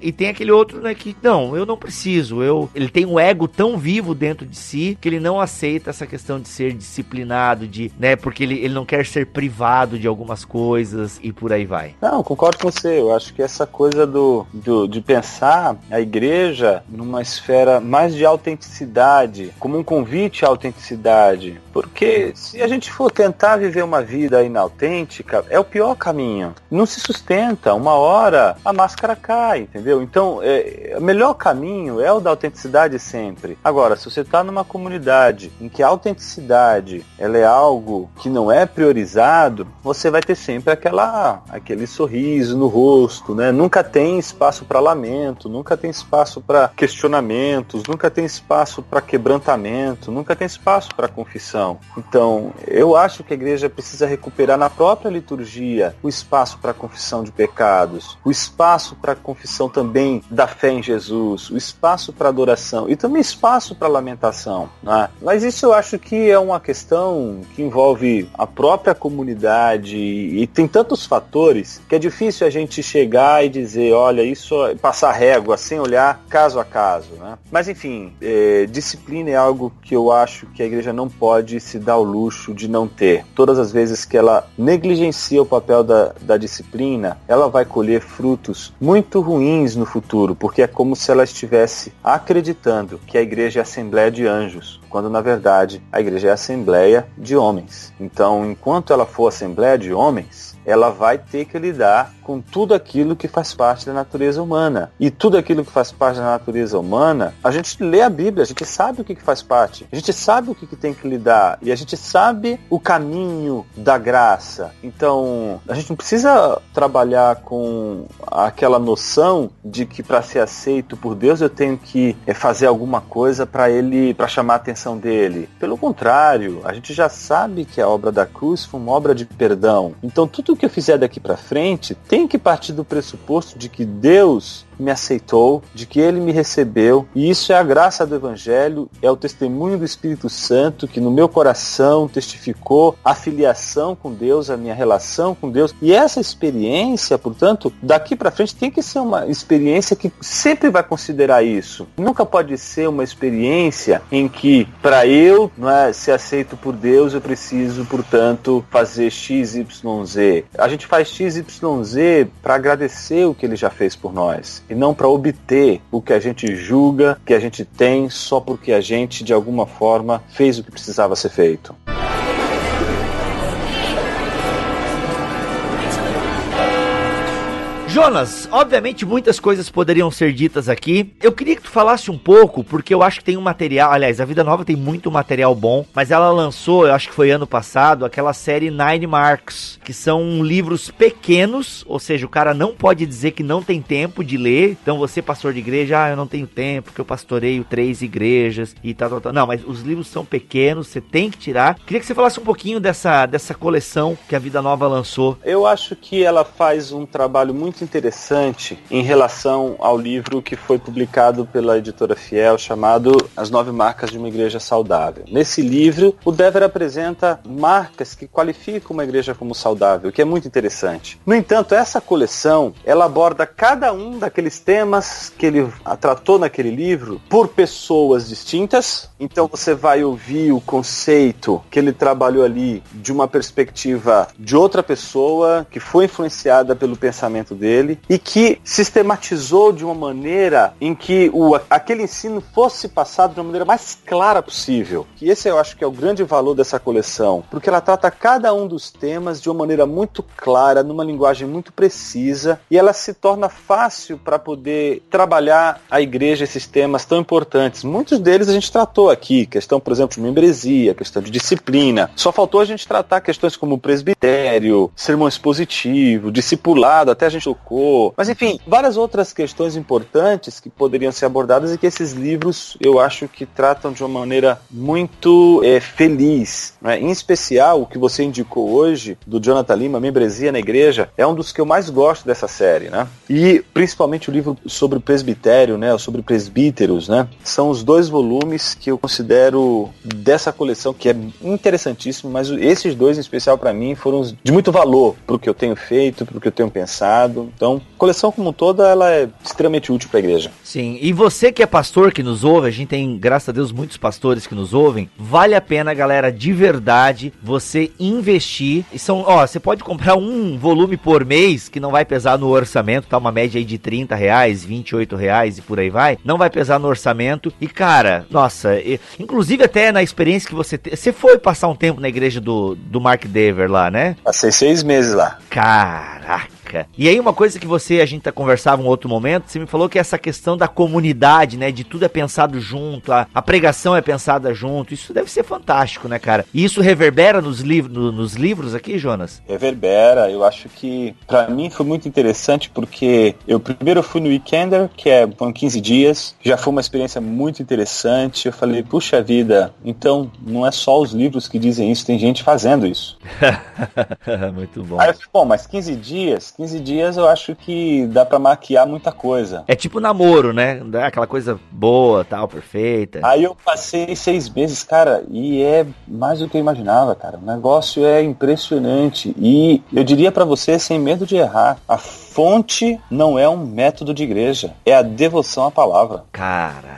[SPEAKER 2] e tem aquele outro, né, que não, eu não preciso, eu ele tem um ego tão vivo dentro de si que ele não aceita essa questão de ser disciplinado, de, né, porque ele, ele não quer ser privado de algumas coisas e por aí vai.
[SPEAKER 3] Não, concordo com você. Eu acho que essa coisa do, do de pensar a igreja numa esfera mais de autenticidade, como um convite à autenticidade, porque se a gente for tentar viver uma vida inautêntica, é o pior caminho. Não se sustenta. Uma hora a máscara cá, entendeu? Então, é, o melhor caminho é o da autenticidade sempre. Agora, se você está numa comunidade em que a autenticidade ela é algo que não é priorizado, você vai ter sempre aquela, aquele sorriso no rosto, né? Nunca tem espaço para lamento, nunca tem espaço para questionamentos, nunca tem espaço para quebrantamento, nunca tem espaço para confissão. Então, eu acho que a igreja precisa recuperar na própria liturgia o espaço para confissão de pecados, o espaço para confissão também da fé em Jesus, o espaço para adoração e também espaço para lamentação. Né? Mas isso eu acho que é uma questão que envolve a própria comunidade e tem tantos fatores que é difícil a gente chegar e dizer, olha, isso é passar régua sem olhar caso a caso. Né? Mas enfim, é, disciplina é algo que eu acho que a igreja não pode se dar o luxo de não ter. Todas as vezes que ela negligencia o papel da, da disciplina, ela vai colher frutos muito ruins no futuro, porque é como se ela estivesse acreditando que a igreja é a assembleia de anjos, quando na verdade a igreja é a assembleia de homens. Então, enquanto ela for assembleia de homens, ela vai ter que lidar com tudo aquilo que faz parte da natureza humana. E tudo aquilo que faz parte da natureza humana, a gente lê a Bíblia, a gente sabe o que, que faz parte, a gente sabe o que, que tem que lidar, e a gente sabe o caminho da graça. Então, a gente não precisa trabalhar com aquela noção de que para ser aceito por Deus eu tenho que é, fazer alguma coisa para ele, para chamar a atenção dele. Pelo contrário, a gente já sabe que a obra da cruz foi uma obra de perdão. Então, tudo que eu fizer daqui para frente tem que partir do pressuposto de que Deus me aceitou, de que ele me recebeu, e isso é a graça do Evangelho, é o testemunho do Espírito Santo que no meu coração testificou a filiação com Deus, a minha relação com Deus. E essa experiência, portanto, daqui para frente tem que ser uma experiência que sempre vai considerar isso. Nunca pode ser uma experiência em que, para eu não é, ser aceito por Deus, eu preciso, portanto, fazer X, Y, Z. A gente faz X, Y, Z para agradecer o que ele já fez por nós e não para obter o que a gente julga que a gente tem só porque a gente de alguma forma fez o que precisava ser feito.
[SPEAKER 2] Jonas, obviamente muitas coisas poderiam ser ditas aqui. Eu queria que tu falasse um pouco, porque eu acho que tem um material. Aliás, a Vida Nova tem muito material bom, mas ela lançou, eu acho que foi ano passado, aquela série Nine Marks, que são livros pequenos, ou seja, o cara não pode dizer que não tem tempo de ler. Então, você, pastor de igreja, ah, eu não tenho tempo, porque eu pastoreio três igrejas e tal, tal, tal. Não, mas os livros são pequenos, você tem que tirar. Queria que você falasse um pouquinho dessa, dessa coleção que a Vida Nova lançou.
[SPEAKER 3] Eu acho que ela faz um trabalho muito interessante em relação ao livro que foi publicado pela editora Fiel chamado As Nove Marcas de uma Igreja Saudável. Nesse livro, o Dever apresenta marcas que qualificam uma igreja como saudável, que é muito interessante. No entanto, essa coleção, ela aborda cada um daqueles temas que ele tratou naquele livro por pessoas distintas. Então você vai ouvir o conceito que ele trabalhou ali de uma perspectiva de outra pessoa que foi influenciada pelo pensamento dele dele e que sistematizou de uma maneira em que o, aquele ensino fosse passado de uma maneira mais clara possível. E esse eu acho que é o grande valor dessa coleção, porque ela trata cada um dos temas de uma maneira muito clara, numa linguagem muito precisa, e ela se torna fácil para poder trabalhar a igreja esses temas tão importantes. Muitos deles a gente tratou aqui, questão, por exemplo, de membresia, questão de disciplina. Só faltou a gente tratar questões como presbitério, sermão expositivo, discipulado, até a gente Mas enfim, várias outras questões importantes que poderiam ser abordadas e que esses livros eu acho que tratam de uma maneira muito é, feliz. Né? Em especial, o que você indicou hoje, do Jonathan Lima, Membresia na Igreja, é um dos que eu mais gosto dessa série. Né? E principalmente o livro sobre o presbitério, né? sobre presbíteros, né? são os dois volumes que eu considero dessa coleção que é interessantíssimo, mas esses dois em especial para mim foram de muito valor para o que eu tenho feito, para o que eu tenho pensado. Então, coleção como toda, ela é extremamente útil para a igreja.
[SPEAKER 2] Sim, e você que é pastor que nos ouve, a gente tem, graças a Deus, muitos pastores que nos ouvem, vale a pena, galera, de verdade, você investir. E são, ó, você pode comprar um volume por mês, que não vai pesar no orçamento, tá uma média aí de 30 reais, 28 reais e por aí vai. Não vai pesar no orçamento. E, cara, nossa, e, inclusive até na experiência que você te, Você foi passar um tempo na igreja do, do Mark Dever lá, né?
[SPEAKER 3] Passei seis meses lá.
[SPEAKER 2] Caraca! E aí uma coisa que você, a gente tá conversava um outro momento, você me falou que essa questão da comunidade, né, de tudo é pensado junto, a, a pregação é pensada junto, isso deve ser fantástico, né, cara? E isso reverbera nos, liv no, nos livros aqui, Jonas?
[SPEAKER 3] Reverbera, eu acho que para mim foi muito interessante porque eu primeiro fui no Weekender, que é foram 15 dias, já foi uma experiência muito interessante, eu falei, puxa vida, então não é só os livros que dizem isso, tem gente fazendo isso.
[SPEAKER 2] muito bom.
[SPEAKER 3] Aí eu falei, bom, mas 15 dias, 15 dias eu acho que dá para maquiar muita coisa.
[SPEAKER 2] É tipo namoro, né? Aquela coisa boa, tal, perfeita.
[SPEAKER 3] Aí eu passei seis meses, cara, e é mais do que eu imaginava, cara. O negócio é impressionante. E eu diria para você, sem medo de errar, a fonte não é um método de igreja, é a devoção à palavra.
[SPEAKER 2] Caraca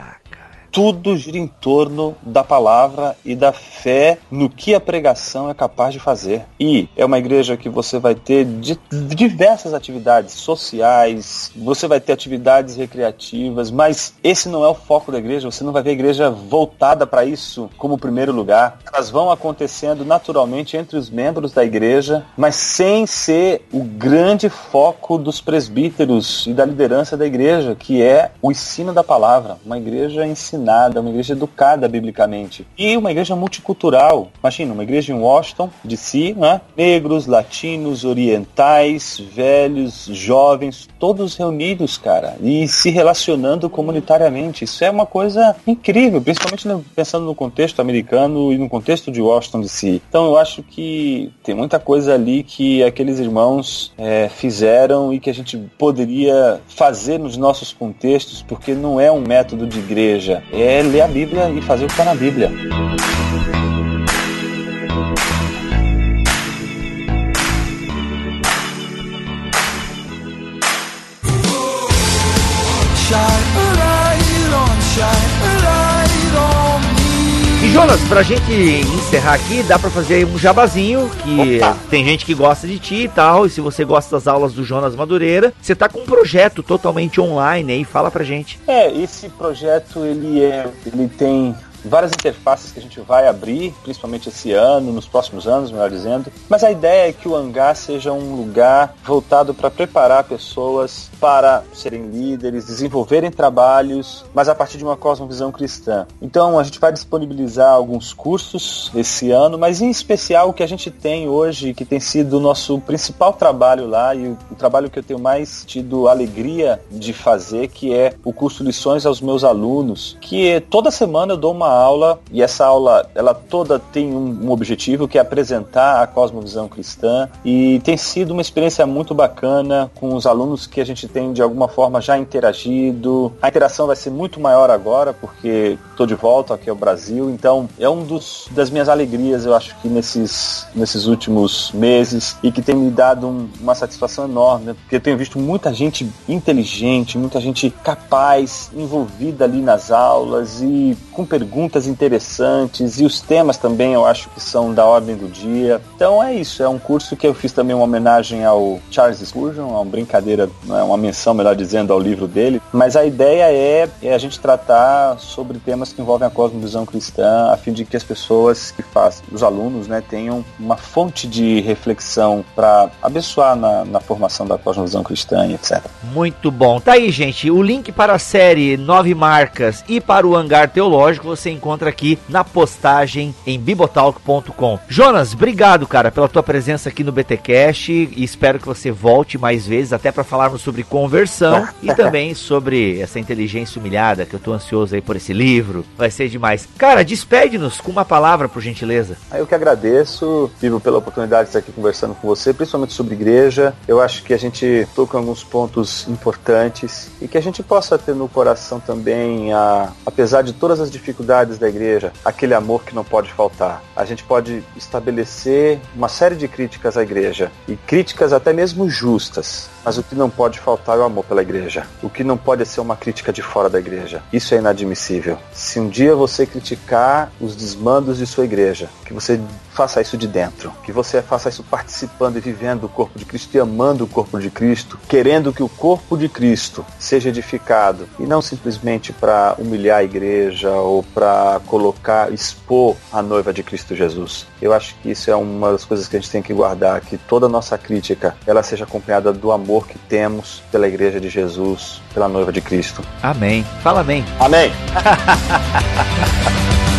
[SPEAKER 3] tudo gira em torno da palavra e da fé no que a pregação é capaz de fazer. E é uma igreja que você vai ter diversas atividades sociais, você vai ter atividades recreativas, mas esse não é o foco da igreja. Você não vai ver a igreja voltada para isso como primeiro lugar. Elas vão acontecendo naturalmente entre os membros da igreja, mas sem ser o grande foco dos presbíteros e da liderança da igreja, que é o ensino da palavra. Uma igreja ensinada ensinada, uma igreja educada biblicamente. E uma igreja multicultural. Imagina, uma igreja em Washington, D.C., né? negros, latinos, orientais, velhos, jovens, todos reunidos, cara, e se relacionando comunitariamente. Isso é uma coisa incrível, principalmente pensando no contexto americano e no contexto de Washington D.C. Então eu acho que tem muita coisa ali que aqueles irmãos é, fizeram e que a gente poderia fazer nos nossos contextos, porque não é um método de igreja, é ler a Bíblia e fazer o que está na Bíblia.
[SPEAKER 2] Jonas, pra gente encerrar aqui, dá pra fazer um jabazinho, que Opa. tem gente que gosta de ti e tal, e se você gosta das aulas do Jonas Madureira, você tá com um projeto totalmente online aí, fala pra gente.
[SPEAKER 3] É, esse projeto, ele é, ele tem várias interfaces que a gente vai abrir, principalmente esse ano, nos próximos anos, melhor dizendo. Mas a ideia é que o hangar seja um lugar voltado para preparar pessoas para serem líderes, desenvolverem trabalhos, mas a partir de uma cosmovisão cristã. Então a gente vai disponibilizar alguns cursos esse ano, mas em especial o que a gente tem hoje, que tem sido o nosso principal trabalho lá e o, o trabalho que eu tenho mais tido alegria de fazer, que é o curso Lições aos meus alunos, que toda semana eu dou uma aula e essa aula ela toda tem um, um, objetivo que é apresentar a cosmovisão cristã e tem sido uma experiência muito bacana com os alunos que a gente tem de alguma forma já interagido. A interação vai ser muito maior agora porque estou de volta aqui ao Brasil, então é um dos das minhas alegrias eu acho que nesses nesses últimos meses e que tem me dado um, uma satisfação enorme porque eu tenho visto muita gente inteligente, muita gente capaz envolvida ali nas aulas e com perguntas perguntas interessantes e os temas também eu acho que são da ordem do dia. Então é isso, é um curso que eu fiz também uma homenagem ao Charles Spurgeon, uma brincadeira, é uma menção, melhor dizendo, ao livro dele. Mas a ideia é, é a gente tratar sobre temas que envolvem a cosmovisão cristã, a fim de que as pessoas que fazem, os alunos, né, tenham uma fonte de reflexão para abençoar na, na formação da cosmovisão cristã e etc.
[SPEAKER 2] Muito bom. Tá aí, gente. O link para a série Nove Marcas e para o Hangar Teológico você você encontra aqui na postagem em bibotalk.com. Jonas, obrigado, cara, pela tua presença aqui no BTcast e espero que você volte mais vezes até para falarmos sobre conversão e também sobre essa inteligência humilhada que eu tô ansioso aí por esse livro. Vai ser demais. Cara, despede-nos com uma palavra, por gentileza.
[SPEAKER 3] Eu que agradeço, Vivo, pela oportunidade de estar aqui conversando com você, principalmente sobre igreja. Eu acho que a gente toca em alguns pontos importantes e que a gente possa ter no coração também, a, apesar de todas as dificuldades da igreja, aquele amor que não pode faltar. A gente pode estabelecer uma série de críticas à igreja, e críticas até mesmo justas, mas o que não pode faltar é o amor pela igreja. O que não pode ser uma crítica de fora da igreja. Isso é inadmissível. Se um dia você criticar os desmandos de sua igreja, que você faça isso de dentro, que você faça isso participando e vivendo o corpo de Cristo e amando o corpo de Cristo, querendo que o corpo de Cristo seja edificado e não simplesmente para humilhar a igreja ou para colocar, expor a noiva de Cristo Jesus. Eu acho que isso é uma das coisas que a gente tem que guardar, que toda nossa crítica ela seja acompanhada do amor que temos pela igreja de Jesus, pela noiva de Cristo.
[SPEAKER 2] Amém. Fala amém.
[SPEAKER 3] Amém.